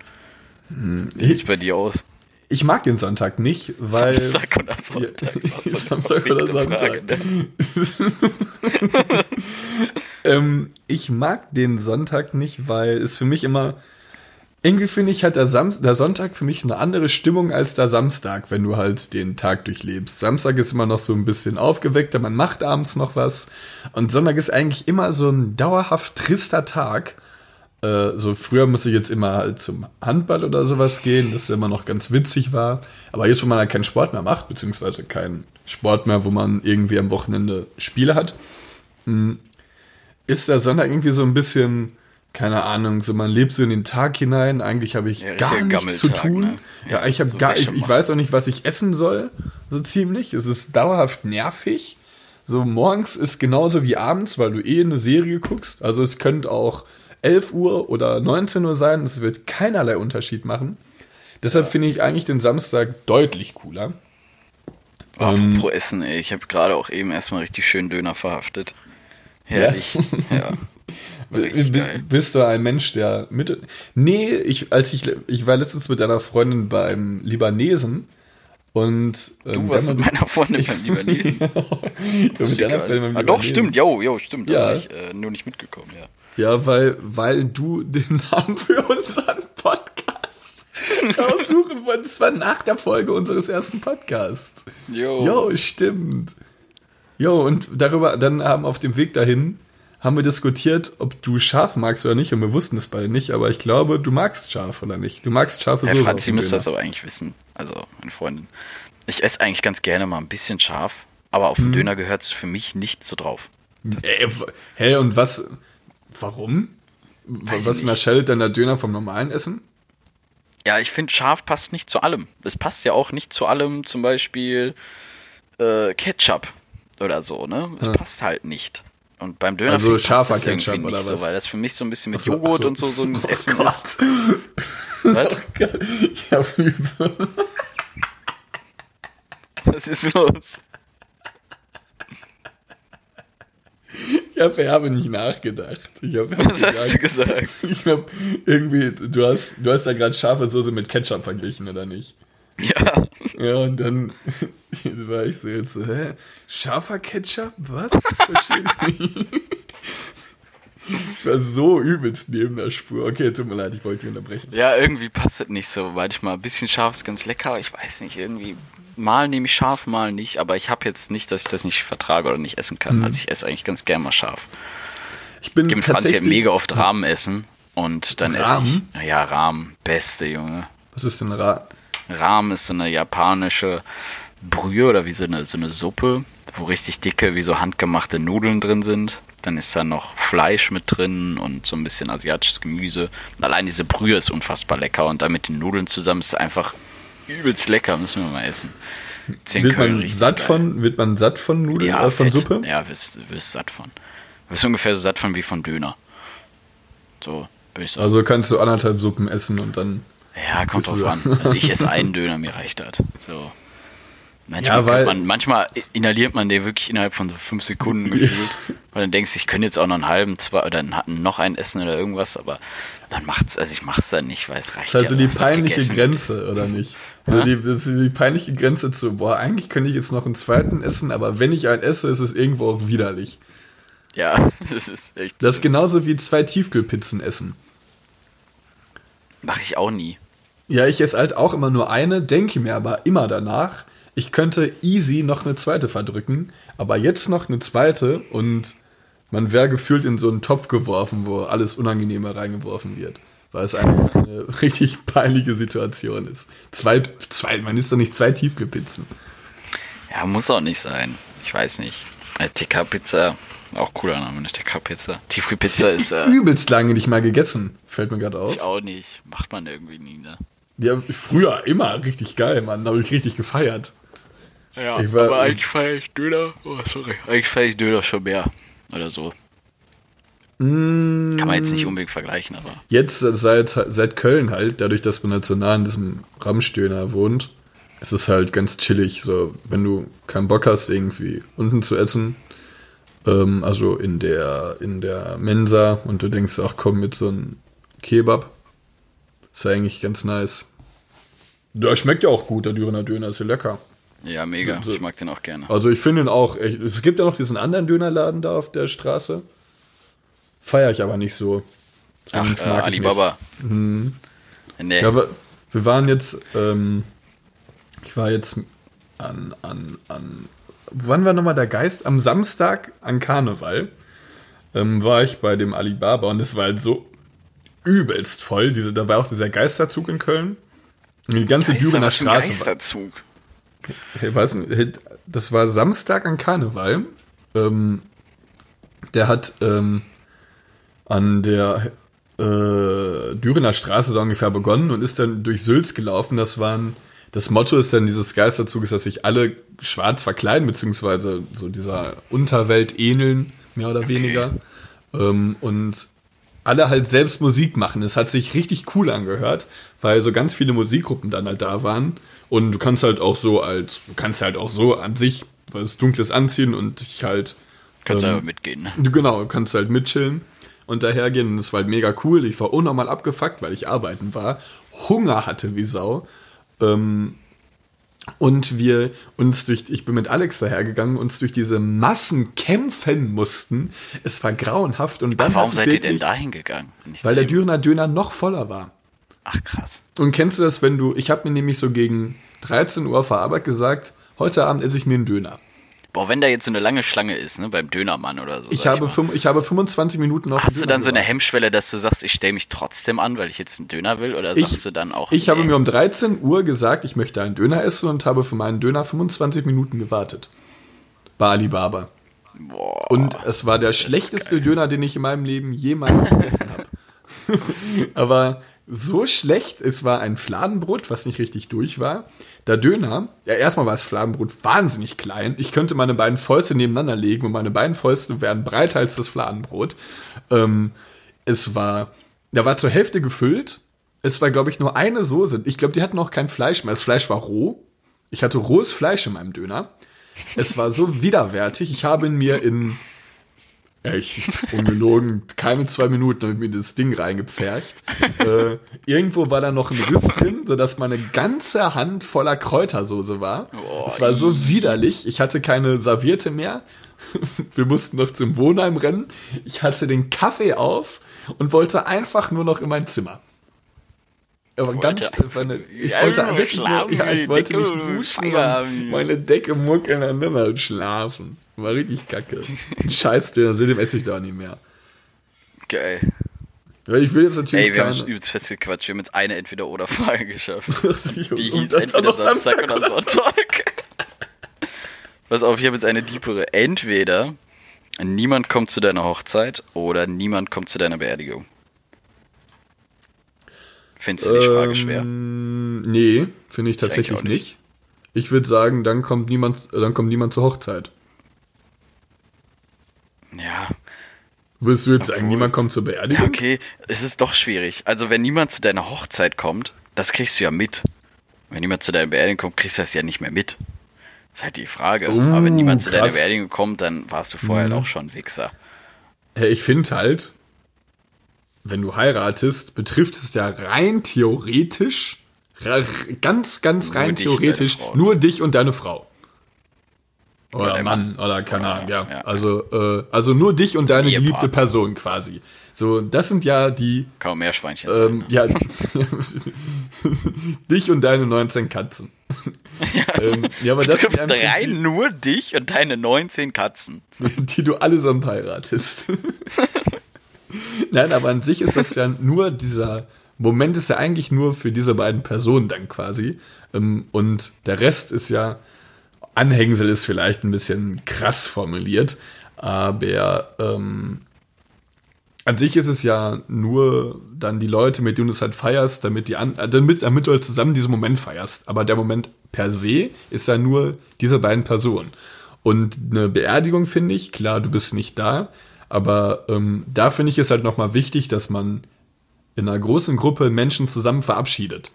Wie sieht's bei dir aus? Ich mag den Sonntag nicht, weil. Samstag oder Sonntag? Ja, Samstag oder Sonntag. Frage, ne? ähm, ich mag den Sonntag nicht, weil es für mich immer. Irgendwie finde ich, hat der, der Sonntag für mich eine andere Stimmung als der Samstag, wenn du halt den Tag durchlebst. Samstag ist immer noch so ein bisschen aufgeweckter, man macht abends noch was. Und Sonntag ist eigentlich immer so ein dauerhaft trister Tag. Äh, so früher musste ich jetzt immer halt zum Handball oder sowas gehen, das immer noch ganz witzig war. Aber jetzt, wo man halt keinen Sport mehr macht, beziehungsweise keinen Sport mehr, wo man irgendwie am Wochenende Spiele hat, hm, ist der Sonntag irgendwie so ein bisschen, keine Ahnung, so man lebt so in den Tag hinein. Eigentlich habe ich ja, gar nichts zu tun. Ne? Ja, ja, ich habe so gar, ich, ich weiß auch nicht, was ich essen soll, so ziemlich. Es ist dauerhaft nervig. So morgens ist genauso wie abends, weil du eh eine Serie guckst. Also es könnte auch 11 Uhr oder 19 Uhr sein. Es wird keinerlei Unterschied machen. Deshalb finde ich eigentlich den Samstag deutlich cooler. Oh, ähm, pro Essen, ey. Ich habe gerade auch eben erstmal richtig schön Döner verhaftet. Herrlich. Ja. ja. Bist, bist, du ein Mensch, der mit. Nee, ich, als ich, ich war letztens mit einer Freundin beim Libanesen und. Ähm, du warst mit meiner Freundin beim Libanesen. ja, mit deiner Freundin beim ah, Libanesen. Doch, stimmt, jo, jo, stimmt. Ja. Da bin ich äh, nur nicht mitgekommen, ja. Ja, weil, weil du den Namen für unseren Podcast raussuchen wolltest. Das war nach der Folge unseres ersten Podcasts. Jo. Jo, stimmt. Jo, und darüber, dann haben auf dem Weg dahin, haben wir diskutiert, ob du scharf magst oder nicht. Und wir wussten es beide nicht, aber ich glaube, du magst scharf oder nicht. Du magst scharfe Soße. Franzi müsste das aber eigentlich wissen. Also, meine Freundin. Ich esse eigentlich ganz gerne mal ein bisschen scharf, aber auf den hm. Döner gehört es für mich nicht so drauf. Hä, hey, und was, Warum? Weiß Was unterscheidet denn der Döner vom normalen Essen? Ja, ich finde, scharf passt nicht zu allem. Es passt ja auch nicht zu allem, zum Beispiel äh, Ketchup oder so, ne? Es ja. passt halt nicht. Und beim Döner also scharfer Ketchup oder was? So, weil das für mich so ein bisschen mit so, Joghurt so. und so so ein oh Essen Gott. ist. Was? Ich hab übel. Was ist los? Ich habe habe nicht nachgedacht. Ich hab, Was gesagt, hast du gesagt? Ich habe irgendwie, du hast, du hast ja gerade scharfe Soße mit Ketchup verglichen, oder nicht? Ja. Ja, und dann war ich so jetzt so, hä? Scharfer Ketchup? Was? Verstehe ich nicht. Ich war so übelst neben der Spur. Okay, tut mir leid, ich wollte dich unterbrechen. Ja, irgendwie passt das nicht so. Manchmal ein bisschen scharf ist ganz lecker. Ich weiß nicht, irgendwie mal nehme ich scharf, mal nicht, aber ich habe jetzt nicht, dass ich das nicht vertrage oder nicht essen kann. Mhm. Also ich esse eigentlich ganz gern mal scharf. Ich bin Gibt Franz ja mega oft Rahmen essen und dann Rahmen? esse ich. Naja, Rahmen, beste Junge. Was ist denn Rahmen? Rahmen ist so eine japanische Brühe oder wie so eine, so eine Suppe, wo richtig dicke, wie so handgemachte Nudeln drin sind. Dann ist da noch Fleisch mit drin und so ein bisschen asiatisches Gemüse. Und allein diese Brühe ist unfassbar lecker und dann mit den Nudeln zusammen ist es einfach übelst lecker, müssen wir mal essen. wird man satt geil. von, wird man satt von Nudeln, ja, äh, von. Suppe? Ja, wirst, wirst satt von. Wirst ungefähr so satt von wie von Döner. So, ich sagen. Also kannst du anderthalb Suppen essen und dann. Ja, kommt drauf an. Also ich esse einen Döner, mir reicht das. So. Manchmal, ja, weil, man, manchmal inhaliert man den wirklich innerhalb von so fünf Sekunden gefühlt. weil dann denkst du, ich könnte jetzt auch noch einen halben, zwei oder noch einen essen oder irgendwas, aber dann macht's, also ich mach's dann nicht, weil es reicht. Das ist halt so die peinliche Grenze, oder nicht? Also die, das ist die peinliche Grenze zu, boah, eigentlich könnte ich jetzt noch einen zweiten essen, aber wenn ich einen esse, ist es irgendwo auch widerlich. Ja, das ist echt. Das ist genauso wie zwei Tiefkühlpizzen essen. Mach ich auch nie. Ja, ich esse halt auch immer nur eine, denke mir aber immer danach, ich könnte easy noch eine zweite verdrücken, aber jetzt noch eine zweite und man wäre gefühlt in so einen Topf geworfen, wo alles Unangenehme reingeworfen wird. Weil es einfach eine richtig peinliche Situation ist. Zwei, zwei, man ist doch nicht zwei Tiefkühlpizzen. Ja, muss auch nicht sein. Ich weiß nicht. TK-Pizza, auch cooler Name, eine TK-Pizza. Tiefkühlpizza ist. Äh, Übelst lange nicht mal gegessen, fällt mir gerade auf. Ich auch nicht. Macht man irgendwie nie, ne? Ja, früher immer richtig geil, Mann. Da habe ich richtig gefeiert. Ja, ich war, aber eigentlich feiere ich Döner. Oh, sorry. Eigentlich feiere ich Döner schon mehr. Oder so. Mm, Kann man jetzt nicht unbedingt vergleichen, aber. Jetzt seit, seit Köln halt, dadurch, dass man halt so nah an diesem Ramstöner wohnt, es ist halt ganz chillig, so wenn du keinen Bock hast, irgendwie unten zu essen, ähm, also in der, in der Mensa und du denkst, ach komm, mit so einem Kebab, ist ja eigentlich ganz nice. Der schmeckt ja auch gut, der Dürener Döner, ist ja lecker. Ja, mega. Ich mag den auch gerne. Also ich finde ihn auch echt. Es gibt ja noch diesen anderen Dönerladen da auf der Straße. Feiere ich aber nicht so. so Ach, äh, Alibaba. Mhm. Nee. Ja, wir, wir waren jetzt, ähm, ich war jetzt an, an, an, wann war nochmal der Geist? Am Samstag an Karneval ähm, war ich bei dem Alibaba und es war halt so übelst voll. Diese, da war auch dieser Geisterzug in Köln. Die ganze Geister, Dürener Straße. Geisterzug. Hey, weiß nicht, das war Samstag an Karneval. Ähm, der hat ähm, an der äh, Dürener Straße da ungefähr begonnen und ist dann durch Sülz gelaufen. Das waren, das Motto ist dann dieses Geisterzuges, dass sich alle schwarz verkleiden, beziehungsweise so dieser Unterwelt ähneln, mehr oder okay. weniger. Ähm, und alle halt selbst Musik machen. Es hat sich richtig cool angehört, weil so ganz viele Musikgruppen dann halt da waren. Und du kannst halt auch so als, du kannst halt auch so an sich was Dunkles anziehen und dich halt. Kannst ähm, mitgehen. Ne? Genau, du kannst halt mitchillen und dahergehen. Und das war halt mega cool. Ich war unnormal abgefuckt, weil ich arbeiten war. Hunger hatte wie Sau. Ähm, und wir uns durch, ich bin mit Alex dahergegangen, uns durch diese Massen kämpfen mussten. Es war grauenhaft und dann. Aber warum seid wirklich, ihr denn dahin gegangen? Weil der Dürener Döner noch voller war. Ach krass. Und kennst du das, wenn du, ich habe mir nämlich so gegen 13 Uhr vor Arbeit gesagt, heute Abend esse ich mir einen Döner. Boah, wenn da jetzt so eine lange Schlange ist, ne, beim Dönermann oder so. Ich habe, ich, ich habe 25 Minuten auf Hast du dann so eine Hemmschwelle, dass du sagst, ich stelle mich trotzdem an, weil ich jetzt einen Döner will? Oder sagst ich, du dann auch. Ich nee. habe mir um 13 Uhr gesagt, ich möchte einen Döner essen und habe für meinen Döner 25 Minuten gewartet. Bei Alibaba. Boah, und es war der schlechteste Döner, den ich in meinem Leben jemals gegessen habe. Aber so schlecht. Es war ein Fladenbrot, was nicht richtig durch war. Der Döner, ja, erstmal war das Fladenbrot wahnsinnig klein. Ich könnte meine beiden Fäuste nebeneinander legen und meine beiden Fäuste wären breiter als das Fladenbrot. Ähm, es war, der war zur Hälfte gefüllt. Es war, glaube ich, nur eine Soße. Ich glaube, die hatten auch kein Fleisch mehr. Das Fleisch war roh. Ich hatte rohes Fleisch in meinem Döner. Es war so widerwärtig. Ich habe ihn mir in ich, ungelogen, keine zwei Minuten habe ich mir das Ding reingepfercht. äh, irgendwo war da noch ein Riss drin, sodass meine ganze Hand voller Kräutersoße war. Oh, es war so widerlich. Ich hatte keine Serviette mehr. Wir mussten noch zum Wohnheim rennen. Ich hatte den Kaffee auf und wollte einfach nur noch in mein Zimmer. Aber ganz, meine, ich wollte wirklich nur, ja, ich wollte mich duschen und meine Decke muckeln und dann halt schlafen. War richtig kacke. Scheiß dir, seitdem esse ich da nicht mehr. Geil. Ja, ich will jetzt natürlich Ey, wir keine... haben übelst festgequatscht. Wir haben jetzt eine Entweder-Oder-Frage geschafft. Die hieß entweder Samstag, Samstag oder Sonntag. Pass auf, ich habe jetzt eine diepere. Entweder niemand kommt zu deiner Hochzeit oder niemand kommt zu deiner Beerdigung. Findest du die Frage ähm, schwer? Nee, finde ich tatsächlich ich nicht. nicht. Ich würde sagen, dann kommt niemand, dann kommt niemand zur Hochzeit. Ja. Würdest du jetzt sagen, niemand kommt zur Beerdigung? Ja, okay, es ist doch schwierig. Also, wenn niemand zu deiner Hochzeit kommt, das kriegst du ja mit. Wenn niemand zu deiner Beerdigung kommt, kriegst du das ja nicht mehr mit. Das ist halt die Frage. Uh, Aber wenn niemand krass. zu deiner Beerdigung kommt, dann warst du vorher mhm. auch schon Wichser. Hey, ich finde halt, wenn du heiratest, betrifft es ja rein theoretisch, ganz, ganz rein nur theoretisch, nur dich und deine Frau. Oder, oder Mann, oder keine Ahnung, ja. ja. Also, äh, also nur dich und deine geliebte Person quasi. So, das sind ja die. Kaum Meerschweinchen. Ähm, ja. dich und deine 19 Katzen. Ja, ähm, ja aber das sind ja rein nur dich und deine 19 Katzen. Die du allesamt heiratest. Nein, aber an sich ist das ja nur dieser Moment ist ja eigentlich nur für diese beiden Personen dann quasi. Ähm, und der Rest ist ja Anhängsel ist vielleicht ein bisschen krass formuliert, aber ähm, an sich ist es ja nur dann die Leute, mit denen du es halt feierst, damit, die an, äh, damit, damit du halt zusammen diesen Moment feierst. Aber der Moment per se ist ja nur diese beiden Personen. Und eine Beerdigung finde ich, klar, du bist nicht da, aber ähm, da finde ich es halt nochmal wichtig, dass man in einer großen Gruppe Menschen zusammen verabschiedet.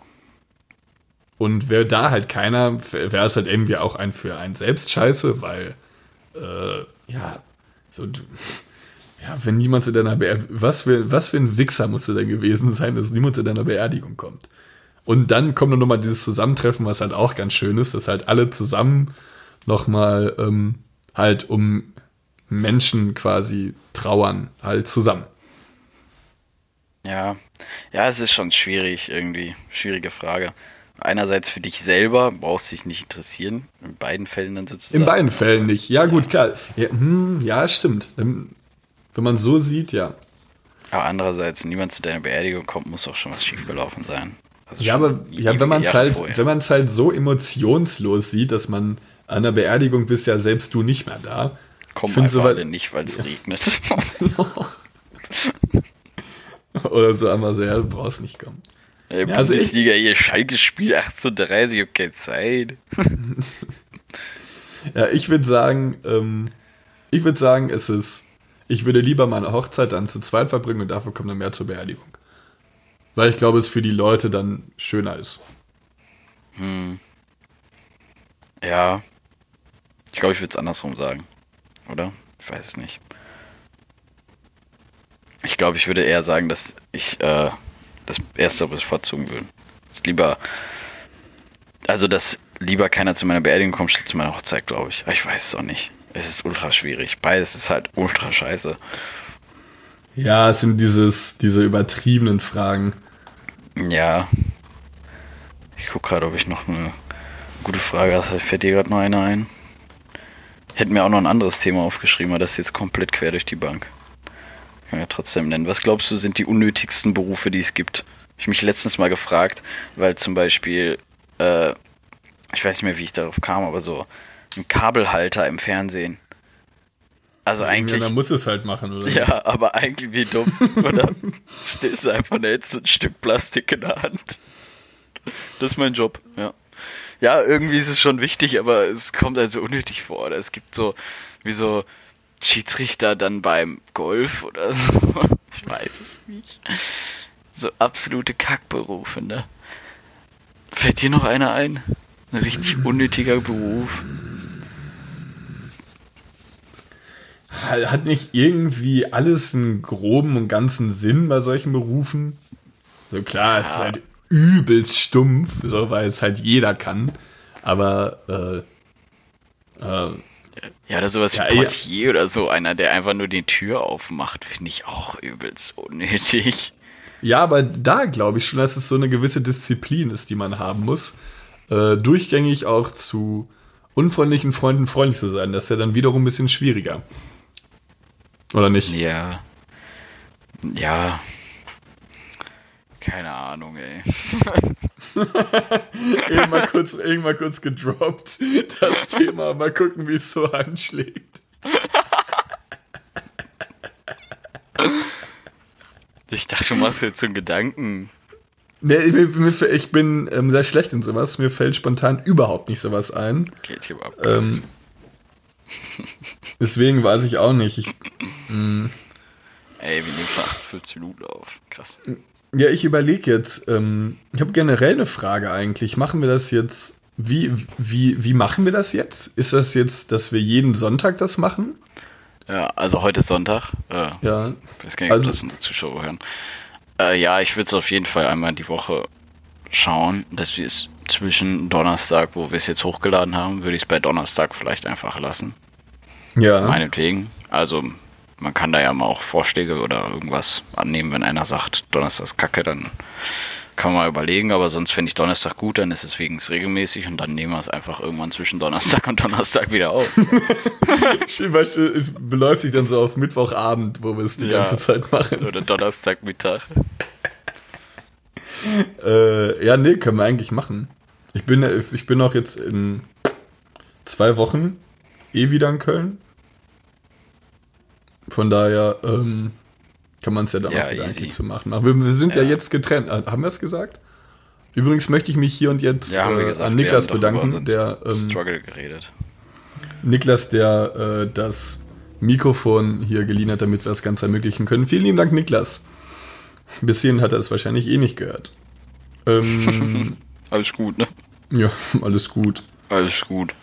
Und wäre da halt keiner, wäre es halt irgendwie auch ein für einen selbst scheiße, weil, äh, ja, so, ja, wenn niemand zu deiner Beerdigung, was für, was für ein Wichser musst du denn gewesen sein, dass niemand zu deiner Beerdigung kommt. Und dann kommt noch mal dieses Zusammentreffen, was halt auch ganz schön ist, dass halt alle zusammen noch mal ähm, halt um Menschen quasi trauern, halt zusammen. Ja, ja, es ist schon schwierig irgendwie, schwierige Frage. Einerseits für dich selber brauchst du dich nicht interessieren, in beiden Fällen dann sozusagen. In beiden Fällen nicht. Ja, gut, klar. Ja, hm, ja, stimmt. Wenn man so sieht, ja. Aber andererseits, niemand zu deiner Beerdigung kommt, muss auch schon was schiefgelaufen sein. Also ja, aber ja, wenn man es halt, vorher. wenn man es halt so emotionslos sieht, dass man an der Beerdigung bist ja selbst du nicht mehr da. Komm einfach so alle nicht, weil es ja. regnet. Oder so einmal sehr, du brauchst nicht kommen. Ja, ja, also ich, Liga, ihr Schalke spielt 18.30 ich hab keine Zeit. ja, ich würde sagen, ähm, ich würde sagen, es ist, ich würde lieber meine Hochzeit dann zu zweit verbringen und dafür kommt dann mehr zur Beerdigung. Weil ich glaube, es für die Leute dann schöner ist. Hm. Ja. Ich glaube, ich würde es andersrum sagen. Oder? Ich weiß es nicht. Ich glaube, ich würde eher sagen, dass ich äh, das erste bevorzugen würde. Das lieber, also dass lieber keiner zu meiner Beerdigung kommt, statt zu meiner Hochzeit, glaube ich. Aber ich weiß es auch nicht. Es ist ultra schwierig. Beides ist halt ultra scheiße. Ja, es sind dieses, diese übertriebenen Fragen. Ja. Ich gucke gerade, ob ich noch eine gute Frage habe. Fällt dir gerade noch eine ein? Hätten mir auch noch ein anderes Thema aufgeschrieben, aber das ist jetzt komplett quer durch die Bank. Kann ja trotzdem nennen. Was glaubst du, sind die unnötigsten Berufe, die es gibt? Ich mich letztens mal gefragt, weil zum Beispiel, äh, ich weiß nicht mehr, wie ich darauf kam, aber so ein Kabelhalter im Fernsehen. Also eigentlich. Ja, dann muss es halt machen, oder? Ja, aber eigentlich wie dumm. oder stehst du einfach da jetzt ein Stück Plastik in der Hand. Das ist mein Job, ja. Ja, irgendwie ist es schon wichtig, aber es kommt also unnötig vor. Oder es gibt so, wie so Schiedsrichter dann beim Golf oder so. Ich weiß es nicht. So absolute Kackberufe, ne? Fällt dir noch einer ein? Ein richtig unnötiger Beruf. Hat nicht irgendwie alles einen groben und ganzen Sinn bei solchen Berufen? So klar, ja. es ist halt übelst stumpf, so, weil es halt jeder kann. Aber äh, äh, ja, oder sowas ja, wie Portier ja. oder so, einer, der einfach nur die Tür aufmacht, finde ich auch übelst unnötig. Ja, aber da glaube ich schon, dass es so eine gewisse Disziplin ist, die man haben muss. Äh, durchgängig auch zu unfreundlichen Freunden freundlich zu sein. Das ist ja dann wiederum ein bisschen schwieriger. Oder nicht? Ja. Ja. Keine Ahnung, ey. irgendwann, kurz, irgendwann kurz gedroppt, das Thema. Mal gucken, wie es so anschlägt. Ich dachte, du machst jetzt so einen Gedanken. Nee, ich bin ähm, sehr schlecht in sowas. Mir fällt spontan überhaupt nicht sowas ein. Geht hier überhaupt ähm, Deswegen weiß ich auch nicht. Ich, mm. Ey, wir nehmen schon 48 Minuten auf. Krass. Ja, ich überlege jetzt, ähm, ich habe generell eine Frage eigentlich. Machen wir das jetzt, wie, wie, wie machen wir das jetzt? Ist das jetzt, dass wir jeden Sonntag das machen? Ja, also heute ist Sonntag. Äh, ja. Ich gar nicht, also, das Zuschauer hören. Äh, ja, ich würde es auf jeden Fall einmal die Woche schauen, dass wir es zwischen Donnerstag, wo wir es jetzt hochgeladen haben, würde ich es bei Donnerstag vielleicht einfach lassen. Ja. Meinetwegen. Also man kann da ja mal auch Vorschläge oder irgendwas annehmen, wenn einer sagt, Donnerstag ist kacke, dann kann man mal überlegen, aber sonst finde ich Donnerstag gut, dann ist es wegen regelmäßig und dann nehmen wir es einfach irgendwann zwischen Donnerstag und Donnerstag wieder auf. Weißt du, es beläuft sich dann so auf Mittwochabend, wo wir es die ja, ganze Zeit machen. Oder Donnerstagmittag. äh, ja, nee, können wir eigentlich machen. Ich bin, ich bin auch jetzt in zwei Wochen eh wieder in Köln. Von daher ähm, kann man es ja dann ja, auch wieder eigentlich zu machen. Wir, wir sind ja. ja. jetzt getrennt. Äh, haben wir es gesagt? Übrigens möchte ich mich hier und jetzt ja, äh, gesagt, an Niklas bedanken, der ähm, Struggle geredet. Niklas, der äh, das Mikrofon hier geliehen hat, damit wir das Ganze ermöglichen können. Vielen lieben Dank, Niklas. Bis hierhin hat er es wahrscheinlich eh nicht gehört. Ähm, Alles gut, ne? Ja, alles gut. Alles gut.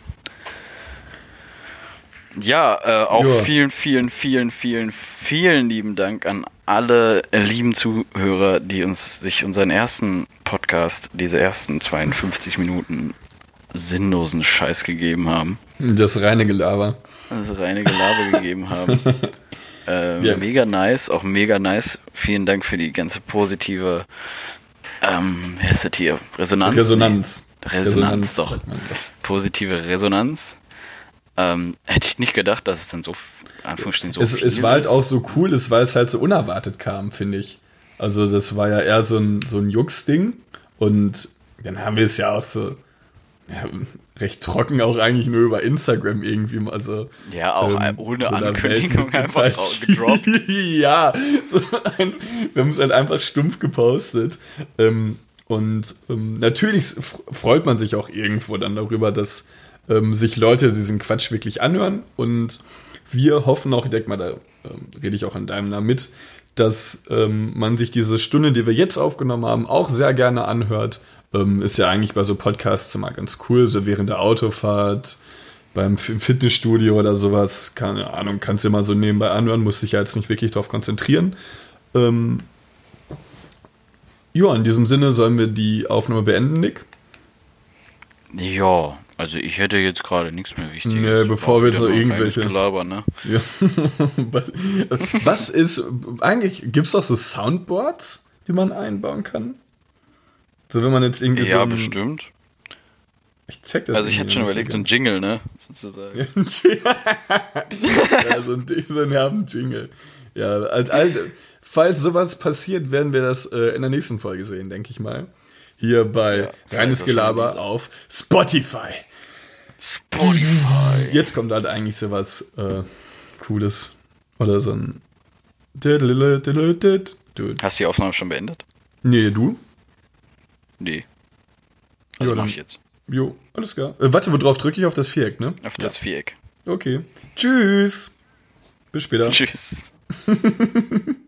Ja, äh, auch Ja. vielen, vielen, vielen, vielen, vielen lieben Dank an alle lieben Zuhörer, die uns sich unseren ersten Podcast, diese ersten 52 Minuten sinnlosen Scheiß gegeben haben. Das reine Gelaber. Also reine Gelaber gegeben haben. Äh, Ja. Mega nice, auch mega nice. Vielen Dank für die ganze positive, ähm, wer ist das hier? Resonanz? Resonanz. Nee, Resonanz, man doch. Positive Resonanz. Ähm, hätte ich nicht gedacht, dass es dann so, Anführungsstrichen, so Es, viel es war halt ist. auch so cool, es, weil es halt so unerwartet kam, finde ich. Also das war ja eher so ein, so ein Jux-Ding. Und dann haben wir es ja auch so ja, recht trocken auch eigentlich nur über Instagram irgendwie mal so. Ja, auch ähm, ohne so Ankündigung einfach gedroppt. ja, so ein, wir haben es halt einfach stumpf gepostet. Ähm, und ähm, natürlich freut man sich auch irgendwo dann darüber, dass ähm, sich Leute diesen Quatsch wirklich anhören. Und wir hoffen auch, ich denke mal, da ähm, rede ich auch an deinem Namen mit, dass ähm, man sich diese Stunde, die wir jetzt aufgenommen haben, auch sehr gerne anhört. Ähm, ist ja eigentlich bei so Podcasts immer ganz cool, so während der Autofahrt, beim Fitnessstudio oder sowas, keine Ahnung, kannst du mal so nebenbei anhören, musst dich ja jetzt nicht wirklich darauf konzentrieren. Ähm, ja, in diesem Sinne sollen wir die Aufnahme beenden, Nick. Ja, also ich hätte jetzt gerade nichts mehr Wichtiges. Nee, bevor wir so nur ein irgendwelche- Gelaber, ne? Ja. was, was ist, eigentlich, gibt es doch so Soundboards, die man einbauen kann? So, wenn man jetzt irgendwie so. Ja, ein- bestimmt. Ich check das Also ich hätte schon überlegt, so ein. Jingle, ne? Sozusagen. ja, so ein, so ein herben Jingle. Ja, alt, alt, falls sowas passiert, werden wir das äh, in der nächsten Folge sehen, denke ich mal. Hier bei Ja, Reines auch Gelaber auf Spotify. Spotify. Jetzt kommt halt eigentlich sowas äh, Cooles. Oder so ein. Hast du die Aufnahme schon beendet? Nee, du? Nee. Also Ja, mach ich jetzt. Jo, alles klar. Äh, warte, worauf drücke ich? Auf das Viereck, ne? Auf das Viereck. Okay. Tschüss. Bis später. Tschüss.